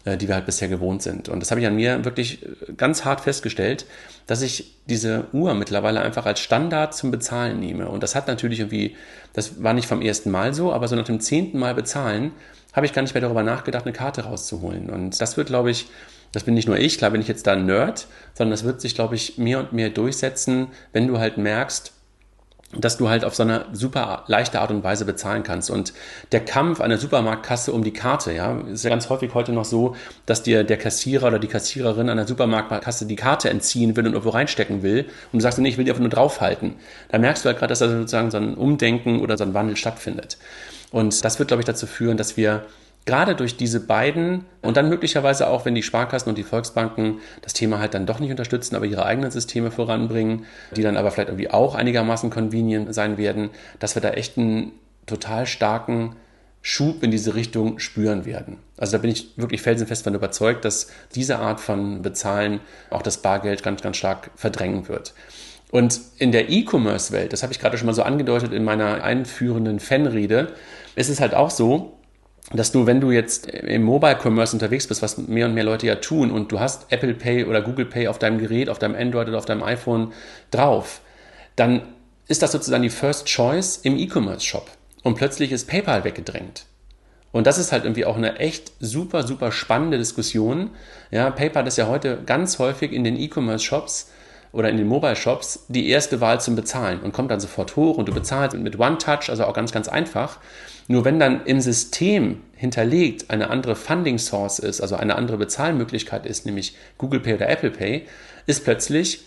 äh, die wir halt bisher gewohnt sind. Und das habe ich an mir wirklich äh, ganz hart festgestellt, dass ich diese Uhr mittlerweile einfach als Standard zum Bezahlen nehme. Und das hat natürlich irgendwie, das war nicht vom ersten Mal so, aber so nach dem zehnten Mal bezahlen, habe ich gar nicht mehr darüber nachgedacht, eine Karte rauszuholen. Und das wird, glaube ich, das bin nicht nur ich, klar bin ich jetzt da ein Nerd, sondern das wird sich, glaube ich, mehr und mehr durchsetzen, wenn du halt merkst, dass du halt auf so eine super leichte Art und Weise bezahlen kannst. Und der Kampf an der Supermarktkasse um die Karte, ja, ist ja ganz häufig heute noch so, dass dir der Kassierer oder die Kassiererin an der Supermarktkasse die Karte entziehen will und irgendwo reinstecken will und du sagst, nee, ich will die einfach nur draufhalten. Da merkst du halt gerade, dass da sozusagen so ein Umdenken oder so ein Wandel stattfindet. Und das wird, glaube ich, dazu führen, dass wir gerade durch diese beiden und dann möglicherweise auch, wenn die Sparkassen und die Volksbanken das Thema halt dann doch nicht unterstützen, aber ihre eigenen Systeme voranbringen, die dann aber vielleicht irgendwie auch einigermaßen convenient sein werden, dass wir da echt einen total starken Schub in diese Richtung spüren werden. Also da bin ich wirklich felsenfest von überzeugt, dass diese Art von Bezahlen auch das Bargeld ganz, ganz stark verdrängen wird. Und in der E-Commerce-Welt, das habe ich gerade schon mal so angedeutet in meiner einführenden Fanrede, ist es halt auch so, dass du, wenn du jetzt im Mobile Commerce unterwegs bist, was mehr und mehr Leute ja tun, und du hast Apple Pay oder Google Pay auf deinem Gerät, auf deinem Android oder auf deinem iPhone drauf, dann ist das sozusagen die First Choice im E-Commerce Shop. Und plötzlich ist PayPal weggedrängt. Und das ist halt irgendwie auch eine echt super, super spannende Diskussion. Ja, PayPal ist ja heute ganz häufig in den E-Commerce Shops oder in den Mobile Shops die erste Wahl zum Bezahlen und kommt dann sofort hoch und du bezahlst mit One Touch, also auch ganz, ganz einfach. Nur wenn dann im System hinterlegt eine andere Funding Source ist, also eine andere Bezahlmöglichkeit ist, nämlich Google Pay oder Apple Pay, ist plötzlich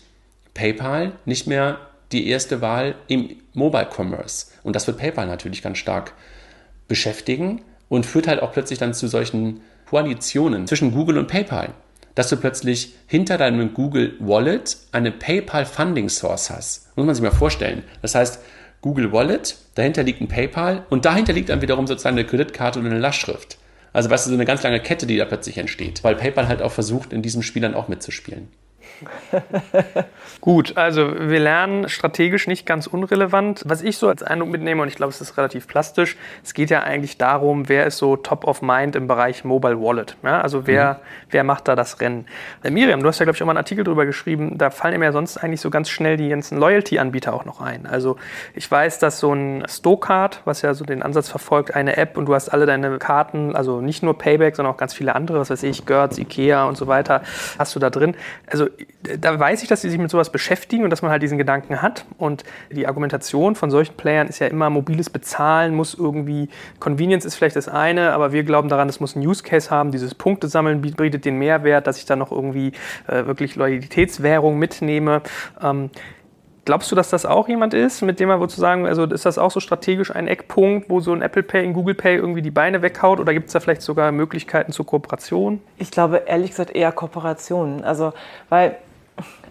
PayPal nicht mehr die erste Wahl im Mobile Commerce. Und das wird PayPal natürlich ganz stark beschäftigen und führt halt auch plötzlich dann zu solchen Koalitionen zwischen Google und PayPal, dass du plötzlich hinter deinem Google Wallet eine PayPal Funding Source hast. Muss man sich mal vorstellen. Das heißt, Google Wallet, dahinter liegt ein PayPal und dahinter liegt dann wiederum sozusagen eine Kreditkarte oder eine Lastschrift. Also weißt du, so eine ganz lange Kette, die da plötzlich entsteht, weil PayPal halt auch versucht, in diesem Spiel dann auch mitzuspielen. Gut, also wir lernen strategisch nicht ganz unrelevant. Was ich so als Eindruck mitnehme, und ich glaube, es ist relativ plastisch, es geht ja eigentlich darum, wer ist so top of mind im Bereich Mobile Wallet. Ja, also wer, mhm. wer macht da das Rennen? Äh, Miriam, du hast ja, glaube ich, auch mal einen Artikel darüber geschrieben, da fallen mir ja sonst eigentlich so ganz schnell die ganzen Loyalty-Anbieter auch noch ein. Also ich weiß, dass so ein Stocard, was ja so den Ansatz verfolgt, eine App und du hast alle deine Karten, also nicht nur Payback, sondern auch ganz viele andere, was weiß ich, Gertz, Ikea und so weiter, hast du da drin. Also da weiß ich, dass sie sich mit sowas beschäftigen und dass man halt diesen Gedanken hat. Und die Argumentation von solchen Playern ist ja immer, mobiles Bezahlen muss irgendwie, Convenience ist vielleicht das eine, aber wir glauben daran, es muss einen Use Case haben. Dieses Punktesammeln bietet den Mehrwert, dass ich da noch irgendwie äh, wirklich Loyalitätswährung mitnehme. Ähm, Glaubst du, dass das auch jemand ist, mit dem man sozusagen, also ist das auch so strategisch ein Eckpunkt, wo so ein Apple Pay, ein Google Pay irgendwie die Beine weghaut oder gibt es da vielleicht sogar Möglichkeiten zur Kooperation? Ich glaube ehrlich gesagt eher Kooperationen. Also, weil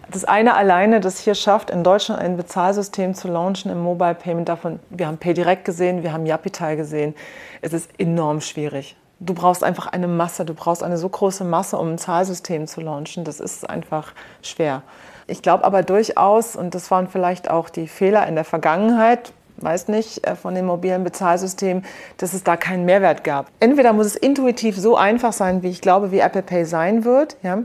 das eine alleine, das hier schafft, in Deutschland ein Bezahlsystem zu launchen im Mobile Payment, davon, wir haben PayDirect gesehen, wir haben Yapital gesehen, es ist enorm schwierig. Du brauchst einfach eine Masse, du brauchst eine so große Masse, um ein Zahlsystem zu launchen. Das ist einfach schwer. Ich glaube aber durchaus, und das waren vielleicht auch die Fehler in der Vergangenheit, weiß nicht, äh, von dem mobilen Bezahlsystem, dass es da keinen Mehrwert gab. Entweder muss es intuitiv so einfach sein, wie ich glaube, wie Apple Pay sein wird, ja,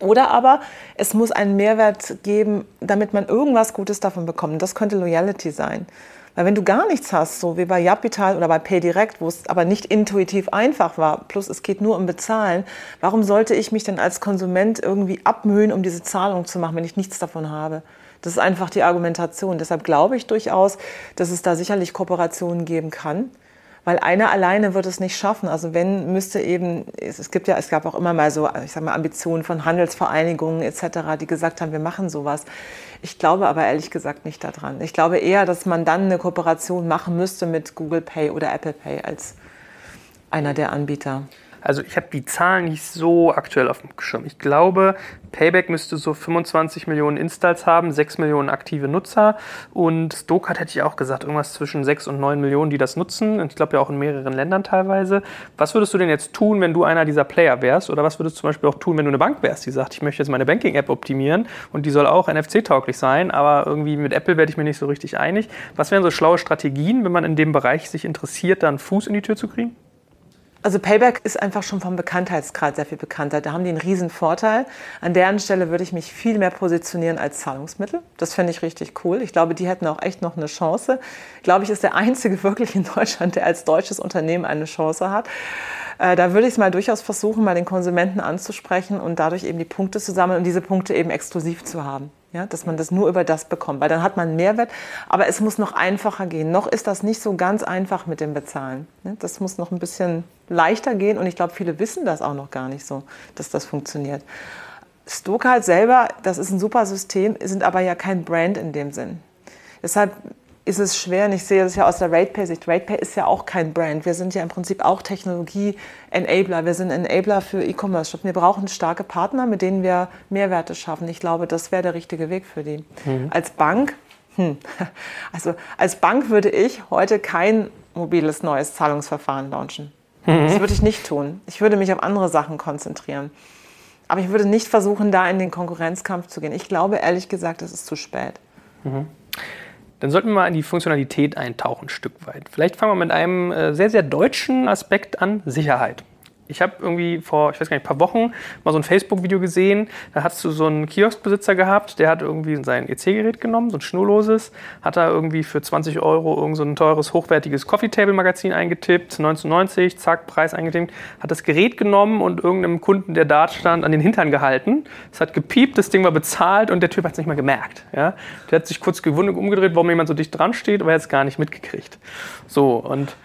oder aber es muss einen Mehrwert geben, damit man irgendwas Gutes davon bekommt. Das könnte Loyalty sein. Weil wenn du gar nichts hast, so wie bei Japital oder bei PayDirect, wo es aber nicht intuitiv einfach war, plus es geht nur um Bezahlen, warum sollte ich mich denn als Konsument irgendwie abmühen, um diese Zahlung zu machen, wenn ich nichts davon habe? Das ist einfach die Argumentation. Deshalb glaube ich durchaus, dass es da sicherlich Kooperationen geben kann weil einer alleine wird es nicht schaffen. Also wenn müsste eben, es gibt ja, es gab auch immer mal so, ich sag mal, Ambitionen von Handelsvereinigungen etc., die gesagt haben, wir machen sowas. Ich glaube aber ehrlich gesagt nicht daran. Ich glaube eher, dass man dann eine Kooperation machen müsste mit Google Pay oder Apple Pay als einer der Anbieter. Also ich habe die Zahlen nicht so aktuell auf dem Schirm. Ich glaube, Payback müsste so 25 Millionen Installs haben, 6 Millionen aktive Nutzer und Stokart hätte ich auch gesagt, irgendwas zwischen 6 und 9 Millionen, die das nutzen. Und ich glaube ja auch in mehreren Ländern teilweise. Was würdest du denn jetzt tun, wenn du einer dieser Player wärst? Oder was würdest du zum Beispiel auch tun, wenn du eine Bank wärst, die sagt, ich möchte jetzt meine Banking-App optimieren und die soll auch NFC-tauglich sein, aber irgendwie mit Apple werde ich mir nicht so richtig einig. Was wären so schlaue Strategien, wenn man in dem Bereich sich interessiert, dann Fuß in die Tür zu kriegen? Also Payback ist einfach schon vom Bekanntheitsgrad sehr viel bekannter. Da haben die einen riesen Vorteil. An deren Stelle würde ich mich viel mehr positionieren als Zahlungsmittel. Das fände ich richtig cool. Ich glaube, die hätten auch echt noch eine Chance. Glaube ich, ist der einzige wirklich in Deutschland, der als deutsches Unternehmen eine Chance hat. Äh, da würde ich es mal durchaus versuchen, mal den Konsumenten anzusprechen und dadurch eben die Punkte zu sammeln und diese Punkte eben exklusiv zu haben. Ja, dass man das nur über das bekommt, weil dann hat man einen Mehrwert, aber es muss noch einfacher gehen. Noch ist das nicht so ganz einfach mit dem Bezahlen. Das muss noch ein bisschen leichter gehen und ich glaube, viele wissen das auch noch gar nicht so, dass das funktioniert. Stokalt selber, das ist ein super System, sind aber ja kein Brand in dem Sinn. Deshalb ist es schwer, und ich sehe das ja aus der RatePay-Sicht, RatePay ist ja auch kein Brand. Wir sind ja im Prinzip auch Technologie-Enabler. Wir sind Enabler für E-Commerce-Shop. Wir brauchen starke Partner, mit denen wir Mehrwerte schaffen. Ich glaube, das wäre der richtige Weg für die. Mhm. Als Bank, hm, also als Bank würde ich heute kein mobiles neues Zahlungsverfahren launchen. Mhm. Das würde ich nicht tun. Ich würde mich auf andere Sachen konzentrieren. Aber ich würde nicht versuchen, da in den Konkurrenzkampf zu gehen. Ich glaube ehrlich gesagt, es ist zu spät. Mhm. Dann sollten wir mal in die Funktionalität eintauchen, ein Stück weit. Vielleicht fangen wir mit einem äh, sehr, sehr deutschen Aspekt an, Sicherheit. Ich habe irgendwie vor, ich weiß gar nicht, ein paar Wochen mal so ein Facebook-Video gesehen. Da hast du so einen Kioskbesitzer gehabt, der hat irgendwie sein EC-Gerät genommen, so ein schnurloses, hat da irgendwie für 20 Euro irgend so ein teures, hochwertiges Coffee-Table-Magazin eingetippt, 1990, zack, Preis eingetippt, hat das Gerät genommen und irgendeinem Kunden, der da stand, an den Hintern gehalten. Es hat gepiept, das Ding war bezahlt und der Typ hat es nicht mal gemerkt. Ja? Der hat sich kurz gewundert umgedreht, warum jemand so dicht dran steht, aber er hat es gar nicht mitgekriegt. So, und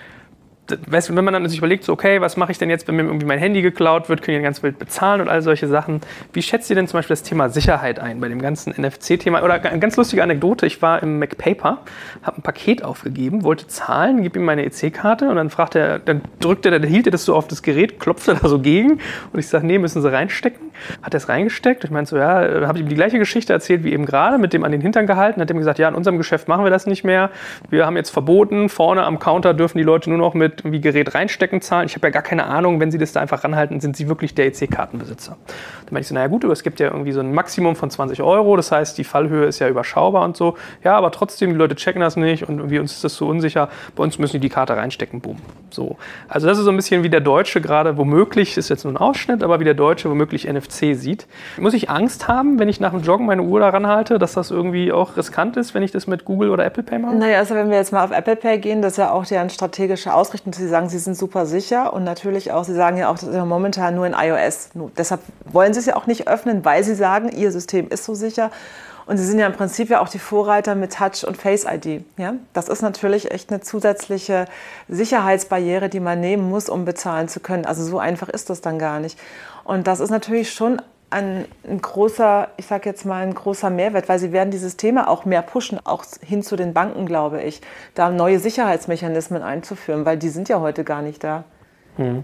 weißt, wenn man dann sich überlegt, so, okay, was mache ich denn jetzt, wenn mir irgendwie mein Handy geklaut wird, können ich ganz wild bezahlen und all solche Sachen. Wie schätzt ihr denn zum Beispiel das Thema Sicherheit ein bei dem ganzen NFC-Thema? Oder eine ganz lustige Anekdote, ich war im MacPaper, habe ein Paket aufgegeben, wollte zahlen, gib ihm meine EC-Karte und dann fragt er, dann drückt er, dann hielt er das so auf das Gerät, klopfte da so gegen und ich sage, nee, müssen Sie reinstecken. Hat er es reingesteckt? Ich meinte so, ja, habe ihm die gleiche Geschichte erzählt wie eben gerade, mit dem an den Hintern gehalten, hat ihm gesagt, ja, in unserem Geschäft machen wir das nicht mehr. Wir haben jetzt verboten, vorne am Counter dürfen die Leute nur noch mit irgendwie Gerät reinstecken zahlen. Ich habe ja gar keine Ahnung, wenn Sie das da einfach ranhalten, sind Sie wirklich der EC-Kartenbesitzer. Dann meinte ich so, naja gut, aber es gibt ja irgendwie so ein Maximum von 20 Euro, das heißt, die Fallhöhe ist ja überschaubar und so. Ja, aber trotzdem, die Leute checken das nicht und irgendwie uns ist das so unsicher. Bei uns müssen die die Karte reinstecken, boom. So. Also das ist so ein bisschen wie der Deutsche gerade womöglich, ist jetzt nur ein Ausschnitt, aber wie der Deutsche womöglich NFC sieht. Muss ich Angst haben, wenn ich nach dem Joggen meine Uhr daran halte, dass das irgendwie auch riskant ist, wenn ich das mit Google oder Apple Pay mache? Naja, also wenn wir jetzt mal auf Apple Pay gehen, das ist ja auch deren strategische Ausrichtung. Sie sagen, sie sind super sicher und natürlich auch, sie sagen ja auch, momentan nur in iOS. Nur, deshalb wollen sie es ja auch nicht öffnen, weil sie sagen, ihr System ist so sicher. Und sie sind ja im Prinzip ja auch die Vorreiter mit Touch und Face ID. Ja? Das ist natürlich echt eine zusätzliche Sicherheitsbarriere, die man nehmen muss, um bezahlen zu können. Also so einfach ist das dann gar nicht. Und das ist natürlich schon ein, ein großer, ich sage jetzt mal, ein großer Mehrwert, weil sie werden dieses Thema auch mehr pushen, auch hin zu den Banken, glaube ich, da neue Sicherheitsmechanismen einzuführen, weil die sind ja heute gar nicht da. Hm.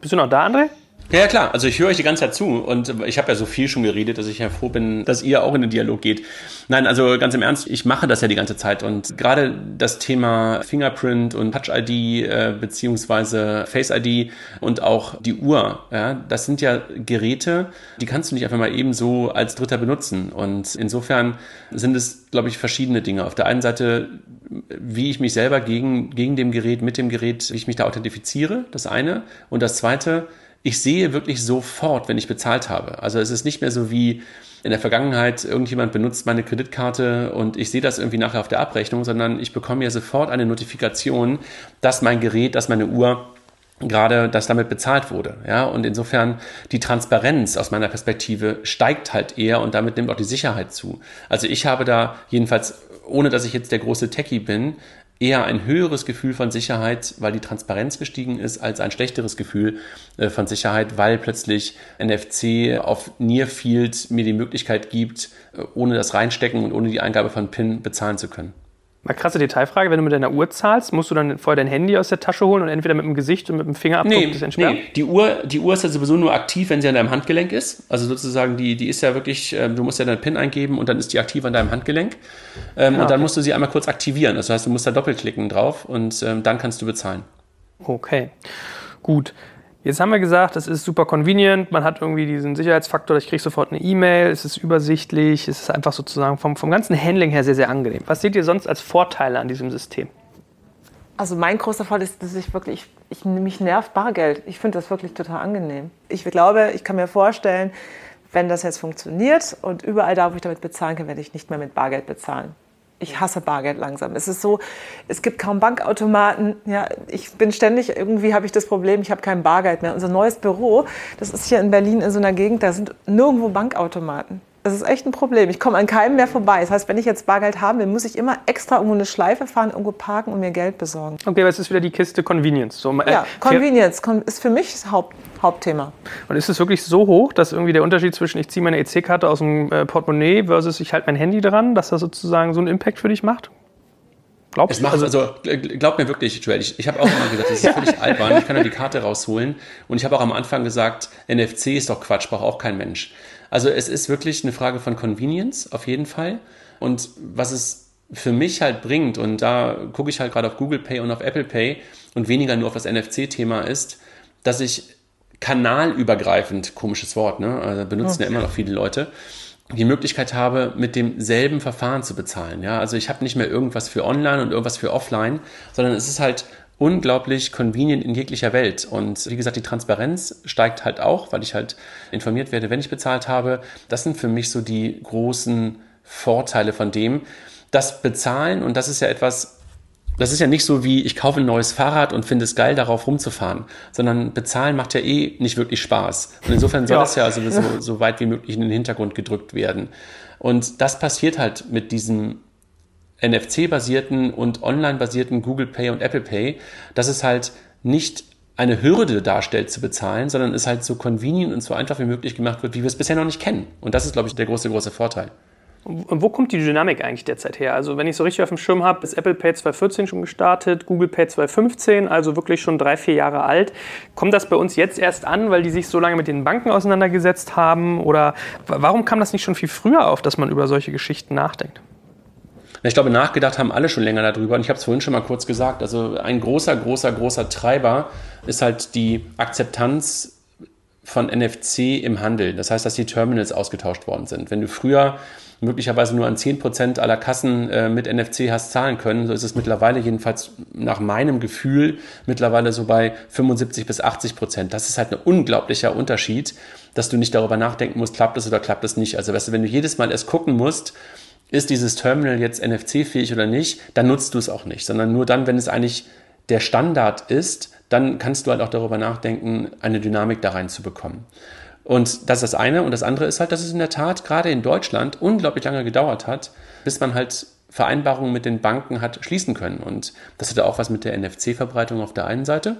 Bist du noch da, André? Ja, ja, klar. Also ich höre euch die ganze Zeit zu und ich habe ja so viel schon geredet, dass ich ja froh bin, dass ihr auch in den Dialog geht. Nein, also ganz im Ernst, ich mache das ja die ganze Zeit und gerade das Thema Fingerprint und Touch-ID äh, beziehungsweise Face-ID und auch die Uhr, ja, das sind ja Geräte, die kannst du nicht einfach mal eben so als Dritter benutzen und insofern sind es, glaube ich, verschiedene Dinge. Auf der einen Seite, wie ich mich selber gegen, gegen dem Gerät, mit dem Gerät, wie ich mich da authentifiziere, das eine und das zweite, ich sehe wirklich sofort, wenn ich bezahlt habe. Also es ist nicht mehr so wie in der Vergangenheit, irgendjemand benutzt meine Kreditkarte und ich sehe das irgendwie nachher auf der Abrechnung, sondern ich bekomme ja sofort eine Notifikation, dass mein Gerät, dass meine Uhr gerade, dass damit bezahlt wurde. Ja, und insofern die Transparenz aus meiner Perspektive steigt halt eher und damit nimmt auch die Sicherheit zu. Also ich habe da jedenfalls, ohne dass ich jetzt der große Techie bin, eher ein höheres Gefühl von Sicherheit, weil die Transparenz gestiegen ist, als ein schlechteres Gefühl äh, von Sicherheit, weil plötzlich NFC auf Nearfield mir die Möglichkeit gibt, äh, ohne das Reinstecken und ohne die Eingabe von PIN bezahlen zu können. Mal krasse Detailfrage, wenn du mit deiner Uhr zahlst, musst du dann vorher dein Handy aus der Tasche holen und entweder mit dem Gesicht und mit dem Fingerabdruck nee, das entsperren? Nee, die Uhr, die Uhr ist ja sowieso nur aktiv, wenn sie an deinem Handgelenk ist. Also sozusagen, die, die ist ja wirklich, äh, du musst ja deinen PIN eingeben und dann ist die aktiv an deinem Handgelenk. Ähm, ah, und dann musst du sie einmal kurz aktivieren. Das heißt, du musst da doppelklicken drauf und ähm, dann kannst du bezahlen. Okay, gut. Jetzt haben wir gesagt, es ist super convenient, man hat irgendwie diesen Sicherheitsfaktor, ich kriege sofort eine E-Mail, es ist übersichtlich, es ist einfach sozusagen vom, vom ganzen Handling her sehr, sehr angenehm. Was seht ihr sonst als Vorteile an diesem System? Also mein großer Vorteil ist, dass ich wirklich, ich, mich nervt Bargeld. Ich finde das wirklich total angenehm. Ich glaube, ich kann mir vorstellen, wenn das jetzt funktioniert und überall da, wo ich damit bezahlen kann, werde ich nicht mehr mit Bargeld bezahlen ich hasse Bargeld langsam. Es ist so, es gibt kaum Bankautomaten. Ja, ich bin ständig, irgendwie habe ich das Problem, ich habe kein Bargeld mehr. Unser neues Büro, das ist hier in Berlin in so einer Gegend, da sind nirgendwo Bankautomaten. Das ist echt ein Problem. Ich komme an keinem mehr vorbei. Das heißt, wenn ich jetzt Bargeld haben will, muss ich immer extra irgendwo eine Schleife fahren, irgendwo parken und mir Geld besorgen. Okay, aber es ist wieder die Kiste Convenience. So, äh, ja, Convenience ist für mich das Haupt, Hauptthema. Und ist es wirklich so hoch, dass irgendwie der Unterschied zwischen ich ziehe meine EC-Karte aus dem äh, Portemonnaie versus ich halte mein Handy dran, dass das sozusagen so einen Impact für dich macht? Glaubst es macht, also, also glaub mir wirklich, Joel, ich, ich habe auch immer gesagt, das ist ja. völlig albern, ich kann ja die Karte rausholen. Und ich habe auch am Anfang gesagt, NFC ist doch Quatsch, braucht auch kein Mensch. Also es ist wirklich eine Frage von Convenience, auf jeden Fall. Und was es für mich halt bringt, und da gucke ich halt gerade auf Google Pay und auf Apple Pay und weniger nur auf das NFC-Thema ist, dass ich kanalübergreifend, komisches Wort, ne? Also benutzen okay. ja immer noch viele Leute, die Möglichkeit habe, mit demselben Verfahren zu bezahlen. Ja, also ich habe nicht mehr irgendwas für online und irgendwas für offline, sondern es ist halt unglaublich convenient in jeglicher Welt. Und wie gesagt, die Transparenz steigt halt auch, weil ich halt informiert werde, wenn ich bezahlt habe. Das sind für mich so die großen Vorteile von dem. Das Bezahlen, und das ist ja etwas, das ist ja nicht so wie, ich kaufe ein neues Fahrrad und finde es geil, darauf rumzufahren, sondern bezahlen macht ja eh nicht wirklich Spaß. Und insofern soll ja. das ja also so, so weit wie möglich in den Hintergrund gedrückt werden. Und das passiert halt mit diesem NFC-basierten und online-basierten Google Pay und Apple Pay, dass es halt nicht eine Hürde darstellt zu bezahlen, sondern es halt so convenient und so einfach wie möglich gemacht wird, wie wir es bisher noch nicht kennen. Und das ist, glaube ich, der große, große Vorteil. Und wo kommt die Dynamik eigentlich derzeit her? Also wenn ich so richtig auf dem Schirm habe, ist Apple Pay 2014 schon gestartet, Google Pay 2015, also wirklich schon drei, vier Jahre alt. Kommt das bei uns jetzt erst an, weil die sich so lange mit den Banken auseinandergesetzt haben? Oder warum kam das nicht schon viel früher auf, dass man über solche Geschichten nachdenkt? Ich glaube, nachgedacht haben alle schon länger darüber. Und ich habe es vorhin schon mal kurz gesagt. Also ein großer, großer, großer Treiber ist halt die Akzeptanz von NFC im Handel. Das heißt, dass die Terminals ausgetauscht worden sind. Wenn du früher möglicherweise nur an 10% aller Kassen äh, mit NFC hast zahlen können, so ist es mittlerweile jedenfalls nach meinem Gefühl mittlerweile so bei 75 bis 80 Prozent. Das ist halt ein unglaublicher Unterschied, dass du nicht darüber nachdenken musst, klappt es oder klappt es nicht. Also weißt du, wenn du jedes Mal erst gucken musst, ist dieses Terminal jetzt NFC-fähig oder nicht, dann nutzt du es auch nicht, sondern nur dann, wenn es eigentlich der Standard ist, dann kannst du halt auch darüber nachdenken, eine Dynamik da reinzubekommen. Und das ist das eine. Und das andere ist halt, dass es in der Tat gerade in Deutschland unglaublich lange gedauert hat, bis man halt Vereinbarungen mit den Banken hat schließen können. Und das hatte auch was mit der NFC-Verbreitung auf der einen Seite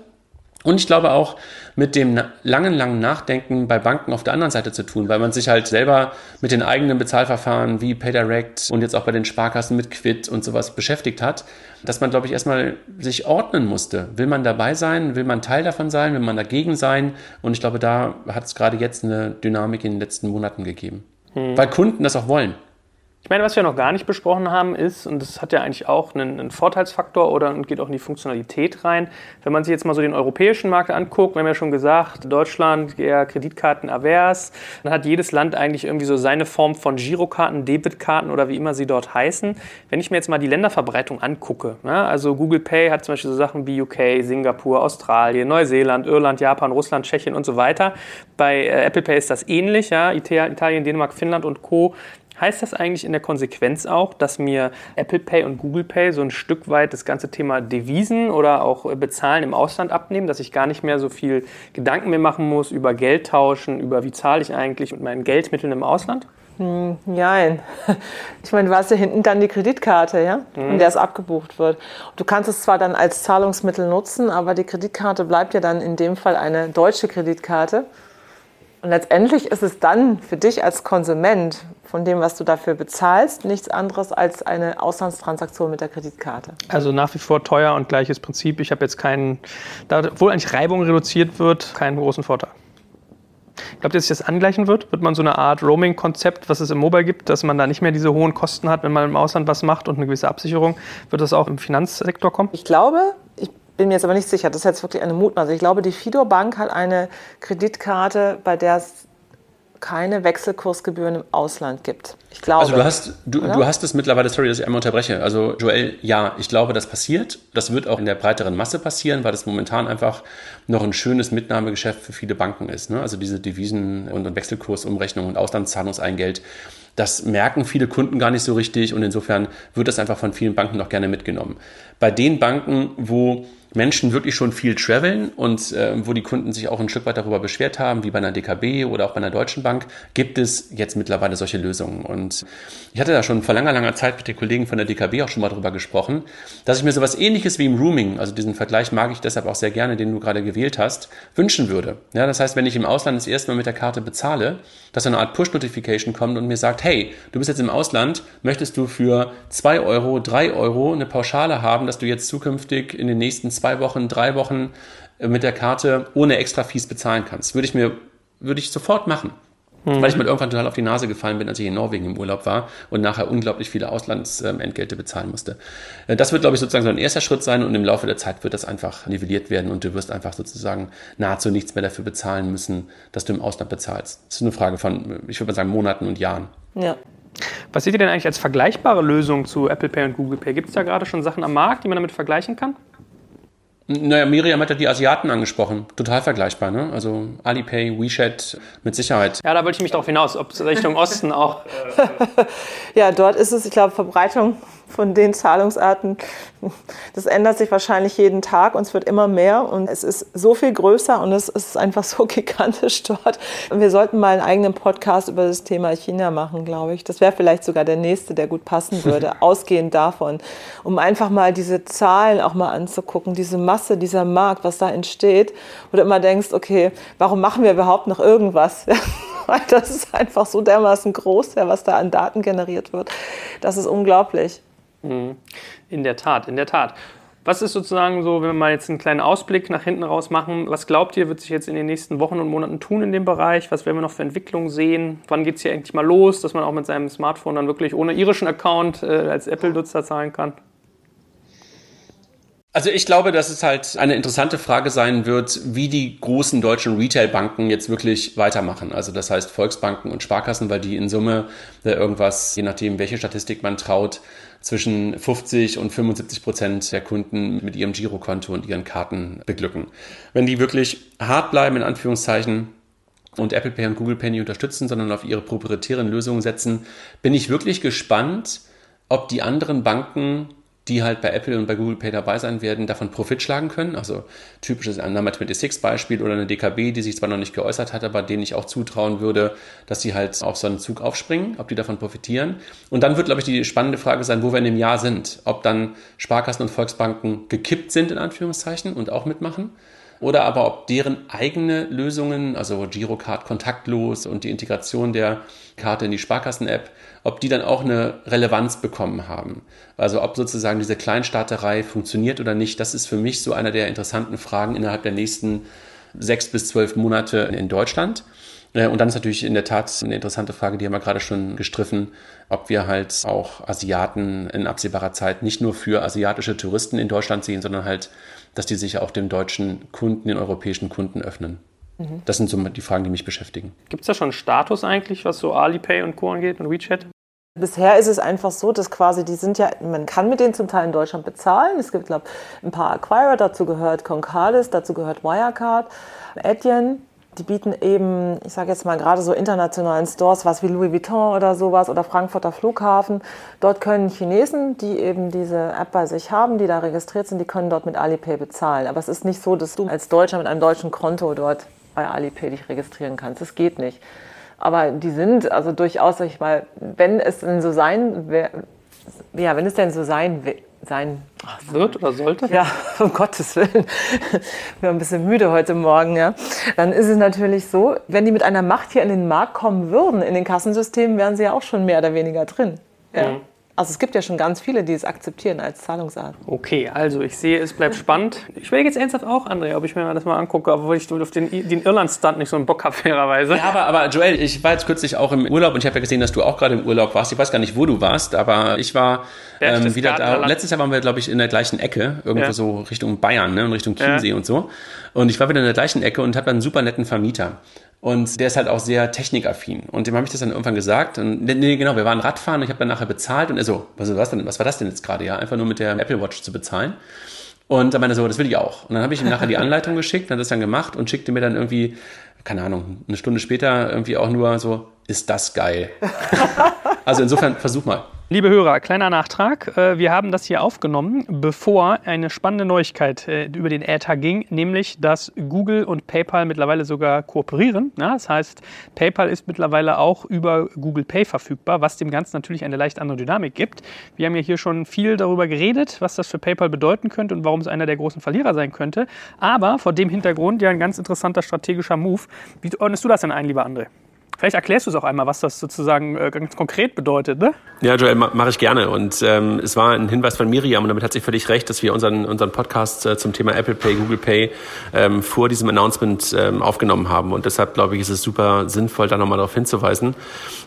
Und ich glaube auch mit dem langen, langen Nachdenken bei Banken auf der anderen Seite zu tun, weil man sich halt selber mit den eigenen Bezahlverfahren wie PayDirect und jetzt auch bei den Sparkassen mit Quid und sowas beschäftigt hat, dass man, glaube ich, erstmal sich ordnen musste. Will man dabei sein? Will man Teil davon sein? Will man dagegen sein? Und ich glaube, da hat es gerade jetzt eine Dynamik in den letzten Monaten gegeben. Hm. Weil Kunden das auch wollen. Ich meine, was wir noch gar nicht besprochen haben, ist, und das hat ja eigentlich auch einen, einen, Vorteilsfaktor oder und geht auch in die Funktionalität rein, wenn man sich jetzt mal so den europäischen Markt anguckt, wir haben ja schon gesagt, Deutschland eher Kreditkarten-avers, dann hat jedes Land eigentlich irgendwie so seine Form von Girokarten, Debitkarten oder wie immer sie dort heißen. Wenn ich mir jetzt mal die Länderverbreitung angucke, ja, also Google Pay hat zum Beispiel so Sachen wie UK, Singapur, Australien, Neuseeland, Irland, Japan, Russland, Tschechien und so weiter. Bei äh, Apple Pay ist das ähnlich, ja, Italien, Dänemark, Finnland und Co. Heißt das eigentlich in der Konsequenz auch, dass mir Apple Pay und Google Pay so ein Stück weit das ganze Thema Devisen oder auch Bezahlen im Ausland abnehmen, dass ich gar nicht mehr so viel Gedanken mehr machen muss über Geld tauschen, über wie zahle ich eigentlich mit meinen Geldmitteln im Ausland? Hm, nein. Ich meine, du hast ja hinten dann die Kreditkarte, ja, mhm. in der es abgebucht wird. Du kannst es zwar dann als Zahlungsmittel nutzen, aber die Kreditkarte bleibt ja dann in dem Fall eine deutsche Kreditkarte. Und letztendlich ist es dann für dich als Konsument von dem, was du dafür bezahlst, nichts anderes als eine Auslandstransaktion mit der Kreditkarte. Also nach wie vor teuer und gleiches Prinzip. Ich habe jetzt keinen, da obwohl eigentlich Reibung reduziert wird, keinen großen Vorteil. Glaubt ihr, dass sich das angleichen wird? Wird man so eine Art Roaming-Konzept, was es im Mobile gibt, dass man da nicht mehr diese hohen Kosten hat, wenn man im Ausland was macht und eine gewisse Absicherung? Wird das auch im Finanzsektor kommen? Ich glaube, ich bin mir jetzt aber nicht sicher, das ist jetzt wirklich eine Mutmaßung. Ich glaube, die Fido Bank hat eine Kreditkarte, bei der es keine Wechselkursgebühren im Ausland gibt. Ich glaube. Also du hast, du, du hast es mittlerweile, sorry, dass ich einmal unterbreche. Also Joel, ja, ich glaube, das passiert. Das wird auch in der breiteren Masse passieren, weil das momentan einfach noch ein schönes Mitnahmegeschäft für viele Banken ist. Ne? Also diese Devisen- und Wechselkursumrechnung und Auslandszahlungseingeld. Das merken viele Kunden gar nicht so richtig und insofern wird das einfach von vielen Banken noch gerne mitgenommen. Bei den Banken, wo Menschen wirklich schon viel traveln und äh, wo die Kunden sich auch ein Stück weit darüber beschwert haben, wie bei einer DKB oder auch bei einer Deutschen Bank, gibt es jetzt mittlerweile solche Lösungen. Und ich hatte da schon vor langer, langer Zeit mit den Kollegen von der DKB auch schon mal darüber gesprochen, dass ich mir sowas ähnliches wie im Rooming, also diesen Vergleich mag ich deshalb auch sehr gerne, den du gerade gewählt hast, wünschen würde. Ja, das heißt, wenn ich im Ausland das erste Mal mit der Karte bezahle, dass eine Art Push-Notification kommt und mir sagt, hey, du bist jetzt im Ausland, möchtest du für zwei Euro, drei Euro eine Pauschale haben, dass du jetzt zukünftig in den nächsten zwei Wochen, drei Wochen äh, mit der Karte ohne extra Fees bezahlen kannst. Würde ich mir, würde ich sofort machen. Mhm. Weil ich mal irgendwann total auf die Nase gefallen bin, als ich in Norwegen im Urlaub war und nachher unglaublich viele Auslandsentgelte bezahlen musste. Äh, das wird, glaube ich, sozusagen so ein erster Schritt sein und im Laufe der Zeit wird das einfach nivelliert werden und du wirst einfach sozusagen nahezu nichts mehr dafür bezahlen müssen, dass du im Ausland bezahlst. Das ist eine Frage von, ich würde mal sagen, Monaten und Jahren. Ja. Was seht ihr denn eigentlich als vergleichbare Lösung zu Apple Pay und Google Pay? Gibt es da gerade schon Sachen am Markt, die man damit vergleichen kann? Naja, Miriam hat ja die Asiaten angesprochen. Total vergleichbar, ne? Also Alipay, WeChat mit Sicherheit. Ja, da wollte ich mich darauf hinaus, ob es Richtung Osten auch. ja, dort ist es, ich glaube, Verbreitung von den Zahlungsarten. Das ändert sich wahrscheinlich jeden Tag und es wird immer mehr und es ist so viel größer und es ist einfach so gigantisch dort. Wir sollten mal einen eigenen Podcast über das Thema China machen, glaube ich. Das wäre vielleicht sogar der nächste, der gut passen würde, ausgehend davon, um einfach mal diese Zahlen auch mal anzugucken, diese Masse, dieser Markt, was da entsteht, wo du immer denkst, okay, warum machen wir überhaupt noch irgendwas? Weil das ist einfach so dermaßen groß, was da an Daten generiert wird. Das ist unglaublich. Mhm. In der Tat, in der Tat. Was ist sozusagen so, wenn wir mal jetzt einen kleinen Ausblick nach hinten raus machen, was glaubt ihr, wird sich jetzt in den nächsten Wochen und Monaten tun in dem Bereich? Was werden wir noch für Entwicklungen sehen? Wann geht es hier endlich mal los, dass man auch mit seinem Smartphone dann wirklich ohne irischen Account äh, als Apple-Nutzer zahlen kann? Also ich glaube, dass es halt eine interessante Frage sein wird, wie die großen deutschen Retailbanken jetzt wirklich weitermachen. Also das heißt Volksbanken und Sparkassen, weil die in Summe irgendwas, je nachdem, welche Statistik man traut, zwischen 50 und 75 Prozent der Kunden mit ihrem Girokonto und ihren Karten beglücken. Wenn die wirklich hart bleiben, in Anführungszeichen, und Apple Pay und Google Pay nicht unterstützen, sondern auf ihre proprietären Lösungen setzen, bin ich wirklich gespannt, ob die anderen Banken die halt bei Apple und bei Google Pay dabei sein werden, davon Profit schlagen können. Also typisches Number 26 Beispiel oder eine DKB, die sich zwar noch nicht geäußert hat, aber denen ich auch zutrauen würde, dass sie halt auf so einen Zug aufspringen, ob die davon profitieren. Und dann wird, glaube ich, die spannende Frage sein, wo wir in dem Jahr sind. Ob dann Sparkassen und Volksbanken gekippt sind, in Anführungszeichen, und auch mitmachen oder aber ob deren eigene Lösungen, also Girocard kontaktlos und die Integration der Karte in die Sparkassen-App, ob die dann auch eine Relevanz bekommen haben. Also ob sozusagen diese Kleinstaaterei funktioniert oder nicht, das ist für mich so einer der interessanten Fragen innerhalb der nächsten sechs bis zwölf Monate in Deutschland. Äh, und dann ist natürlich in der Tat eine interessante Frage, die haben wir gerade schon gestriffen, ob wir halt auch Asiaten in absehbarer Zeit nicht nur für asiatische Touristen in Deutschland sehen, sondern halt, dass die sich auch dem deutschen Kunden, den europäischen Kunden öffnen. Mhm. Das sind so die Fragen, die mich beschäftigen. Gibt es da schon einen Status eigentlich, was so Alipay und Co. angeht und WeChat? Bisher ist es einfach so, dass quasi die sind ja, man kann mit denen zum Teil in Deutschland bezahlen. Es gibt, glaube ich, ein paar Acquirer, dazu gehört Concardis, dazu gehört Wirecard, Adyen. Die bieten eben, ich sage jetzt mal gerade so internationalen Stores, was wie Louis Vuitton oder sowas oder Frankfurter Flughafen. Dort können Chinesen, die eben diese App bei sich haben, die da registriert sind, die können dort mit Alipay bezahlen. Aber es ist nicht so, dass du als Deutscher mit einem deutschen Konto dort bei Alipay dich registrieren kannst. Das geht nicht. Aber die sind also durchaus, sag ich mal, wenn es denn so sein, ja, wenn es denn so sein will, sein wird oder sollte? Ja, um Gottes Willen. Ich bin ein bisschen müde heute Morgen, ja. Dann ist es natürlich so, wenn die mit einer Macht hier in den Markt kommen würden, in den Kassensystemen, wären sie ja auch schon mehr oder weniger drin. Ja. Mhm. Also es gibt ja schon ganz viele, die es akzeptieren als Zahlungsart. Okay, also ich sehe, es bleibt spannend. Ich will jetzt ernsthaft auch, André, ob ich mir das mal angucke, obwohl ich auf den, den Irland-Stunt nicht so einen Bock habe, fairerweise. Ja, aber, aber Joel, ich war jetzt kürzlich auch im Urlaub und ich habe ja gesehen, dass du auch gerade im Urlaub warst. Ich weiß gar nicht, wo du warst, aber ich war ähm, wieder da. Letztes Jahr waren wir, glaube ich, in der gleichen Ecke, irgendwo ja. so Richtung Bayern ne, und Richtung Chiemsee ja. und so. Und ich war wieder in der gleichen Ecke und habe einen super netten Vermieter. Und der ist halt auch sehr technikaffin. Und dem habe ich das dann irgendwann gesagt. Und nee, genau, wir waren Radfahren und ich habe dann nachher bezahlt und er so, was, was, denn, was war das denn jetzt gerade? Ja, einfach nur mit der Apple Watch zu bezahlen. Und dann meinte er so, das will ich auch. Und dann habe ich ihm nachher die Anleitung geschickt, hat das dann gemacht und schickte mir dann irgendwie, keine Ahnung, eine Stunde später irgendwie auch nur so, ist das geil. also insofern, versuch mal. Liebe Hörer, kleiner Nachtrag. Äh, wir haben das hier aufgenommen, bevor eine spannende Neuigkeit äh, über den Äther ging, nämlich, dass Google und PayPal mittlerweile sogar kooperieren. Das heißt, PayPal ist mittlerweile auch über Google Pay verfügbar, was dem Ganzen natürlich eine leicht andere Dynamik gibt. Wir haben ja hier schon viel darüber geredet, was das für PayPal bedeuten könnte und warum es einer der großen Verlierer sein könnte. Aber vor dem Hintergrund ja ein ganz interessanter strategischer Move. Wie ordnest du das denn ein, lieber André? Vielleicht erklärst du es auch einmal, was das sozusagen äh, ganz konkret bedeutet, ne? Ja, Joel, mache ich gerne. Und ähm, es war ein Hinweis von Miriam und damit hat sie völlig recht, dass wir unseren, unseren Podcast äh, zum Thema Apple Pay, Google Pay ähm, vor diesem Announcement ähm, aufgenommen haben. Und deshalb, glaube ich, ist es super sinnvoll, da nochmal darauf hinzuweisen,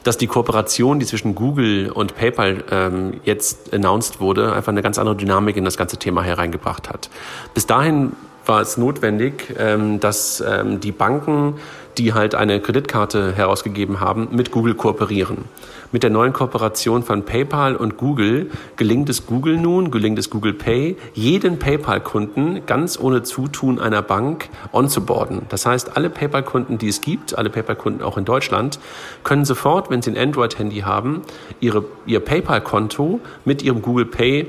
dass die Kooperation, die zwischen Google und PayPal ähm, jetzt announced wurde, einfach eine ganz andere Dynamik in das ganze Thema hereingebracht hat. Bis dahin war es notwendig, ähm, dass ähm, die Banken die halt eine Kreditkarte herausgegeben haben, mit Google kooperieren. Mit der neuen Kooperation von PayPal und Google gelingt es Google nun, gelingt es Google Pay, jeden PayPal-Kunden ganz ohne Zutun einer Bank onzuboarden. Das heißt, alle PayPal-Kunden, die es gibt, alle PayPal-Kunden auch in Deutschland, können sofort, wenn sie ein Android-Handy haben, ihre, ihr PayPal-Konto mit ihrem Google Pay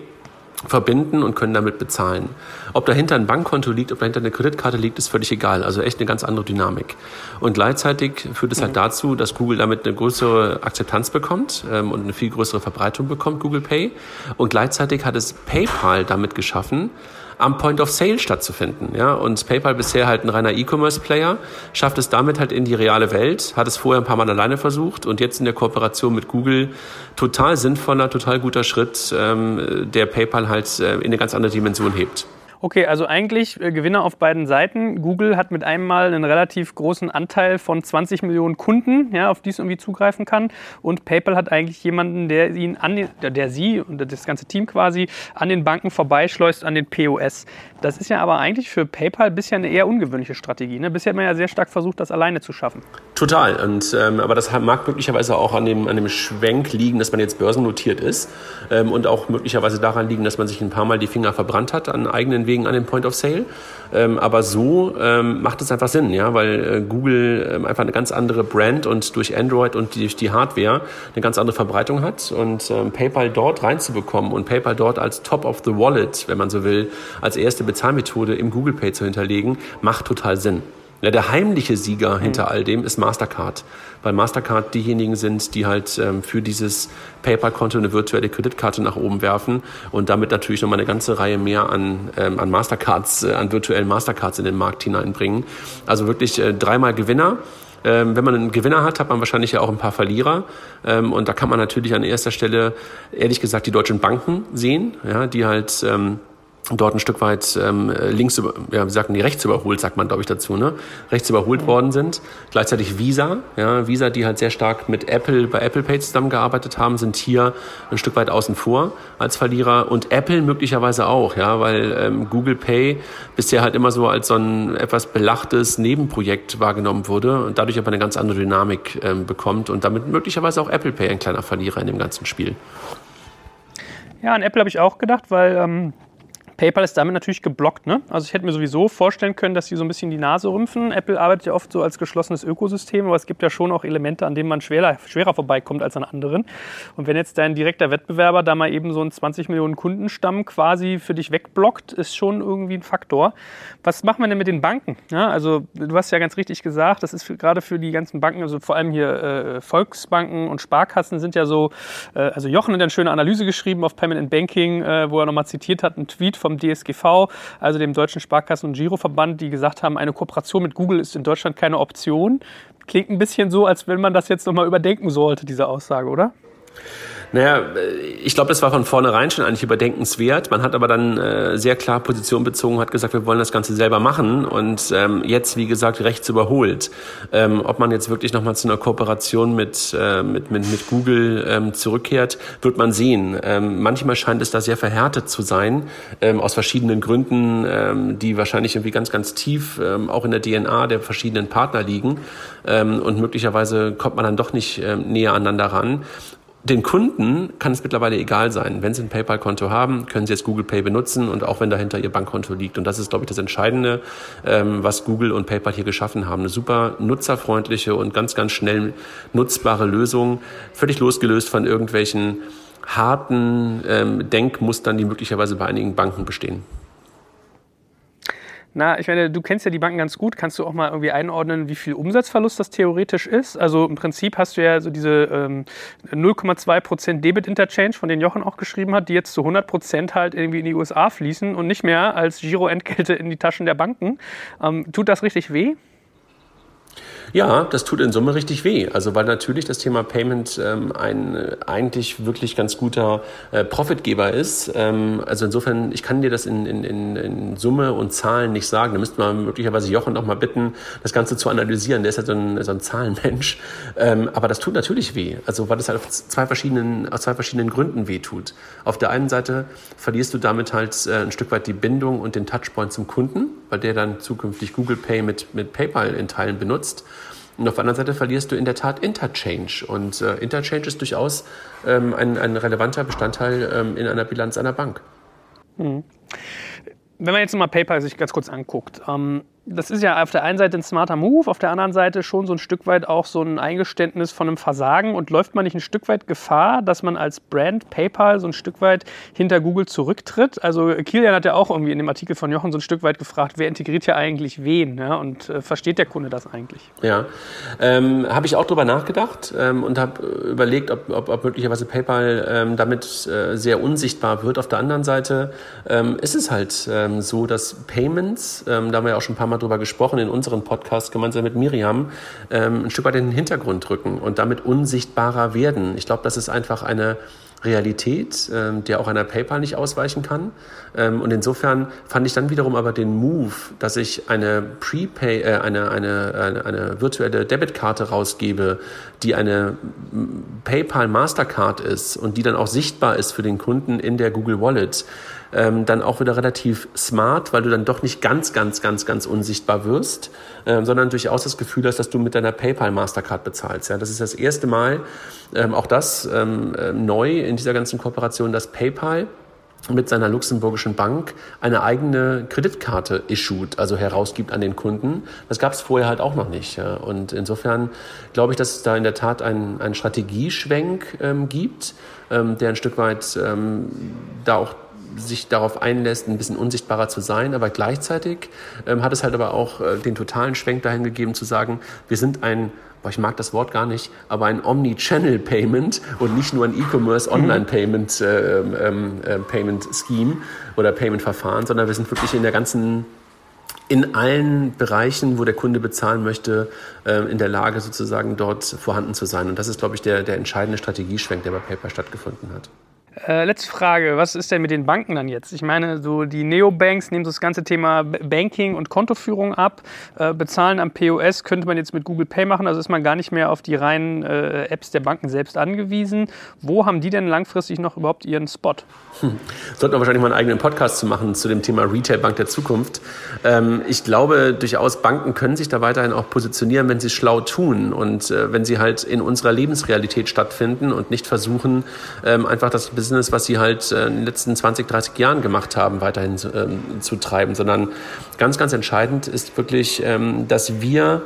verbinden und können damit bezahlen. Ob dahinter ein Bankkonto liegt, ob dahinter eine Kreditkarte liegt, ist völlig egal. Also echt eine ganz andere Dynamik. Und gleichzeitig führt es halt mhm. dazu, dass Google damit eine größere Akzeptanz bekommt ähm, und eine viel größere Verbreitung bekommt, Google Pay. Und gleichzeitig hat es PayPal damit geschaffen, am Point of Sale stattzufinden. Ja? Und PayPal bisher halt ein reiner E-Commerce-Player, schafft es damit halt in die reale Welt, hat es vorher ein paar Mal alleine versucht und jetzt in der Kooperation mit Google total sinnvoller, total guter Schritt, ähm, der PayPal halt äh, in eine ganz andere Dimension hebt. Okay, also eigentlich äh, Gewinner auf beiden Seiten. Google hat mit einem Mal einen relativ großen Anteil von 20 Millionen Kunden, ja, auf die es irgendwie zugreifen kann. Und PayPal hat eigentlich jemanden, der ihn an den, der sie und das ganze Team quasi an den Banken vorbeischleust, an den POS. Das ist ja aber eigentlich für PayPal bisher eine eher ungewöhnliche Strategie. Ne? Bisher hat man ja sehr stark versucht, das alleine zu schaffen. Total. Und, ähm, aber das mag möglicherweise auch an dem, an dem Schwenk liegen, dass man jetzt börsennotiert ist ähm, und auch möglicherweise daran liegen, dass man sich ein paar Mal die Finger verbrannt hat an eigenen Wegen an dem Point of Sale. Ähm, aber so ähm, macht es einfach Sinn, ja, weil äh, Google ähm, einfach eine ganz andere Brand und durch Android und durch die Hardware eine ganz andere Verbreitung hat und ähm, PayPal dort reinzubekommen und PayPal dort als Top of the Wallet, wenn man so will, als erste Bezahlmethode im Google Pay zu hinterlegen, macht total Sinn. Ja, der heimliche Sieger hinter all dem ist Mastercard, weil Mastercard diejenigen sind, die halt ähm, für dieses PayPal-Konto eine virtuelle Kreditkarte nach oben werfen und damit natürlich nochmal eine ganze Reihe mehr an, ähm, an Mastercards, äh, an virtuellen Mastercards in den Markt hineinbringen. Also wirklich äh, dreimal Gewinner. Ähm, wenn man einen Gewinner hat, hat man wahrscheinlich ja auch ein paar Verlierer. Ähm, und da kann man natürlich an erster Stelle, ehrlich gesagt, die deutschen Banken sehen, ja, die halt ähm, dort ein Stück weit ähm, links, über, ja, wie sagt man, die rechts überholt, sagt man, glaube ich, dazu, ne? Rechts überholt worden sind. Gleichzeitig Visa, ja, Visa, die halt sehr stark mit Apple, bei Apple Pay zusammengearbeitet haben, sind hier ein Stück weit außen vor als Verlierer und Apple möglicherweise auch, ja, weil ähm, Google Pay bisher halt immer so als so ein etwas belachtes Nebenprojekt wahrgenommen wurde und dadurch aber eine ganz andere Dynamik ähm, bekommt und damit möglicherweise auch Apple Pay ein kleiner Verlierer in dem ganzen Spiel. Ja, an Apple habe ich auch gedacht, weil ähm, PayPal ist damit natürlich geblockt. Ne? Also ich hätte mir sowieso vorstellen können, dass sie so ein bisschen die Nase rümpfen. Apple arbeitet ja oft so als geschlossenes Ökosystem, aber es gibt ja schon auch Elemente, an denen man schwerer, schwerer vorbeikommt als an anderen. Und wenn jetzt dein direkter Wettbewerber da mal eben so einen 20 Millionen Kundenstamm quasi für dich wegblockt, ist schon irgendwie ein Faktor. Was macht man denn mit den Banken? Ja, also du hast ja ganz richtig gesagt, das ist für, gerade für die ganzen Banken, also vor allem hier äh, Volksbanken und Sparkassen sind ja so, äh, also Jochen hat eine schöne Analyse geschrieben auf Payment and Banking, äh, wo er nochmal zitiert hat, einen Tweet von vom DSGV, also dem Deutschen Sparkassen- und Giroverband, die gesagt haben, eine Kooperation mit Google ist in Deutschland keine Option. Klingt ein bisschen so, als wenn man das jetzt nochmal überdenken sollte, diese Aussage, oder? Naja, ich glaube, das war von vornherein schon eigentlich überdenkenswert. Man hat aber dann äh, sehr klar Position bezogen, hat gesagt, wir wollen das Ganze selber machen und ähm, jetzt, wie gesagt, rechts überholt. Ähm, ob man jetzt wirklich nochmal zu einer Kooperation mit, äh, mit, mit, mit Google ähm, zurückkehrt, wird man sehen. Ähm, manchmal scheint es da sehr verhärtet zu sein, ähm, aus verschiedenen Gründen, ähm, die wahrscheinlich irgendwie ganz, ganz tief ähm, auch in der DNA der verschiedenen Partner liegen. Ähm, und möglicherweise kommt man dann doch nicht ähm, näher aneinander ran den Kunden kann es mittlerweile egal sein. Wenn sie ein PayPal-Konto haben, können sie jetzt Google Pay benutzen und auch wenn dahinter ihr Bankkonto liegt. Und das ist, glaube ich, das Entscheidende, ähm, was Google und PayPal hier geschaffen haben. Eine super nutzerfreundliche und ganz, ganz schnell nutzbare Lösung, völlig losgelöst von irgendwelchen harten ähm, Denkmustern, die möglicherweise bei einigen Banken bestehen. Na, ich meine, du kennst ja die Banken ganz gut. Kannst du auch mal irgendwie einordnen, wie viel Umsatzverlust das theoretisch ist? Also im Prinzip hast du ja so diese ähm, 0,2% Debit Interchange, von denen Jochen auch geschrieben hat, die jetzt zu 100% halt irgendwie in die USA fließen und nicht mehr als Giro-Entgelte in die Taschen der Banken. Ähm, tut das richtig weh? Ja, das tut in Summe richtig weh. Also weil natürlich das Thema Payment ähm, ein eigentlich wirklich ganz guter äh, Profitgeber ist. Ähm, also insofern, ich kann dir das in, in, in, Summe und Zahlen nicht sagen. Da müsste man möglicherweise Jochen noch mal bitten, das Ganze zu analysieren. Der ist ja so ein, so ein Zahlenmensch. Ähm, aber das tut natürlich weh. Also weil es halt auf zwei verschiedenen, aus zwei verschiedenen Gründen weh tut. Auf der einen Seite verlierst du damit halt äh, ein Stück weit die Bindung und den Touchpoint zum Kunden, weil der dann zukünftig Google Pay mit, mit PayPal in Teilen benutzt. Und auf der anderen Seite verlierst du in der Tat Interchange. Und äh, Interchange ist durchaus ähm, ein, ein relevanter Bestandteil ähm, in einer Bilanz einer Bank. Mhm. Wenn man jetzt mal PayPal sich ganz kurz anguckt, ähm, das ist ja auf der einen Seite ein smarter Move, auf der anderen Seite schon so ein Stück weit auch so ein Eingeständnis von einem Versagen. Und läuft man nicht ein Stück weit Gefahr, dass man als Brand PayPal so ein Stück weit hinter Google zurücktritt? Also Kilian hat ja auch irgendwie in dem Artikel von Jochen so ein Stück weit gefragt, wer integriert ja eigentlich wen? Ja? Und äh, versteht der Kunde das eigentlich? Ja, ähm, habe ich auch drüber nachgedacht ähm, und habe überlegt, ob, ob, ob, möglicherweise PayPal ähm, damit äh, sehr unsichtbar wird. Auf der anderen Seite ähm, ist es halt ähm, so, dass Payments, ähm, da haben wir ja auch schon ein paar Mal mal drüber gesprochen in unserem Podcast gemeinsam mit Miriam, ähm, ein Stück weit in den Hintergrund rücken und damit unsichtbarer werden. Ich glaube, das ist einfach eine Realität, ähm, der auch einer PayPal nicht ausweichen kann. Ähm, und insofern fand ich dann wiederum aber den Move, dass ich eine Prepay, äh, eine, eine, eine, eine virtuelle Debitkarte rausgebe, die eine PayPal Mastercard ist und die dann auch sichtbar ist für den Kunden in der Google Wallet ähm, dann auch wieder relativ smart, weil du dann doch nicht ganz, ganz, ganz, ganz unsichtbar wirst, ähm, sondern durchaus das Gefühl hast, dass du mit deiner PayPal Mastercard bezahlst. Ja, das ist das erste Mal, ähm, auch das ähm, äh, neu in dieser ganzen Kooperation, dass PayPal mit seiner luxemburgischen Bank eine eigene Kreditkarte issued, also herausgibt an den Kunden. Das gab es vorher halt auch noch nicht. Ja. Und insofern glaube ich, dass es da in der Tat einen, einen Strategieschwenk ähm, gibt, ähm, der ein Stück weit ähm, da auch sich darauf einlässt, ein bisschen unsichtbarer zu sein, aber gleichzeitig ähm, hat es halt aber auch äh, den totalen Schwenk dahin gegeben zu sagen, wir sind ein boah, ich mag das Wort gar nicht, aber ein Omni-Channel-Payment und nicht nur ein E-Commerce Online-Payment äh, ähm, äh, Payment Scheme oder Payment-Verfahren, sondern wir sind wirklich in der ganzen in allen Bereichen, wo der Kunde bezahlen möchte, äh, in der Lage sozusagen dort vorhanden zu sein. Und das ist, glaube ich, der, der entscheidende Strategieschwenk, der bei Paper stattgefunden hat. Äh, letzte Frage, was ist denn mit den Banken dann jetzt? Ich meine, so die Neobanks nehmen das ganze Thema Banking und Kontoführung ab. Äh, bezahlen am POS könnte man jetzt mit Google Pay machen, also ist man gar nicht mehr auf die reinen äh, Apps der Banken selbst angewiesen. Wo haben die denn langfristig noch überhaupt ihren Spot? Hm. Sollten wir wahrscheinlich mal einen eigenen Podcast zu machen zu dem Thema Retail Bank der Zukunft. Ähm, ich glaube durchaus, Banken können sich da weiterhin auch positionieren, wenn sie schlau tun und äh, wenn sie halt in unserer Lebensrealität stattfinden und nicht versuchen, ähm, einfach das Business, was sie halt äh, in den letzten 20, 30 Jahren gemacht haben, weiterhin zu, ähm, zu treiben, sondern ganz, ganz entscheidend ist wirklich, ähm, dass wir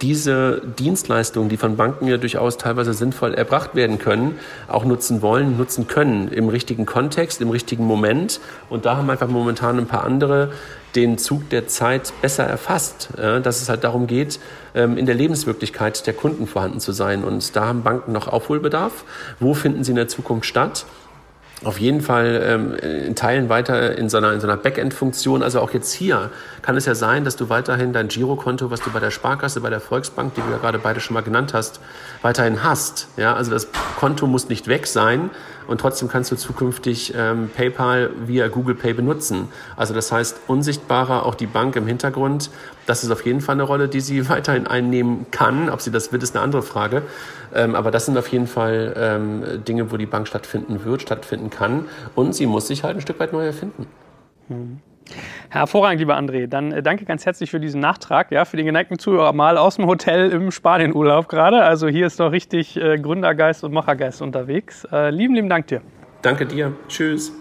diese Dienstleistungen, die von Banken ja durchaus teilweise sinnvoll erbracht werden können, auch nutzen wollen, nutzen können im richtigen Kontext, im richtigen Moment. Und da haben einfach momentan ein paar andere den Zug der Zeit besser erfasst, dass es halt darum geht, ähm, in der Lebenswirklichkeit der Kunden vorhanden zu sein. Und da haben Banken noch Aufholbedarf. Wo finden sie in der Zukunft statt? Auf jeden Fall ähm, in Teilen weiter in so einer, in so einer Backend-Funktion. Also auch jetzt hier kann es ja sein, dass du weiterhin dein Girokonto, was du bei der Sparkasse, bei der Volksbank, die du ja gerade beide schon mal genannt hast, weiterhin hast. Ja, also das Konto muss nicht weg sein und trotzdem kannst du zukünftig ähm, PayPal via Google Pay benutzen. Also das heißt, unsichtbarer auch die Bank im Hintergrund. Das ist auf jeden Fall eine Rolle, die sie weiterhin einnehmen kann. Ob sie das wird, ist eine andere Frage. Ähm, aber das sind auf jeden Fall ähm, Dinge, wo die Bank stattfinden wird, stattfinden kann. Und sie muss sich halt ein Stück weit neu erfinden. Hm. Hervorragend, lieber André. Dann äh, danke ganz herzlich für diesen Nachtrag, ja, für den geneigten Zuhörer mal aus dem Hotel im Spanienurlaub gerade. Also hier ist doch richtig äh, Gründergeist und Machergeist unterwegs. Äh, lieben, lieben Dank dir. Danke dir. Tschüss.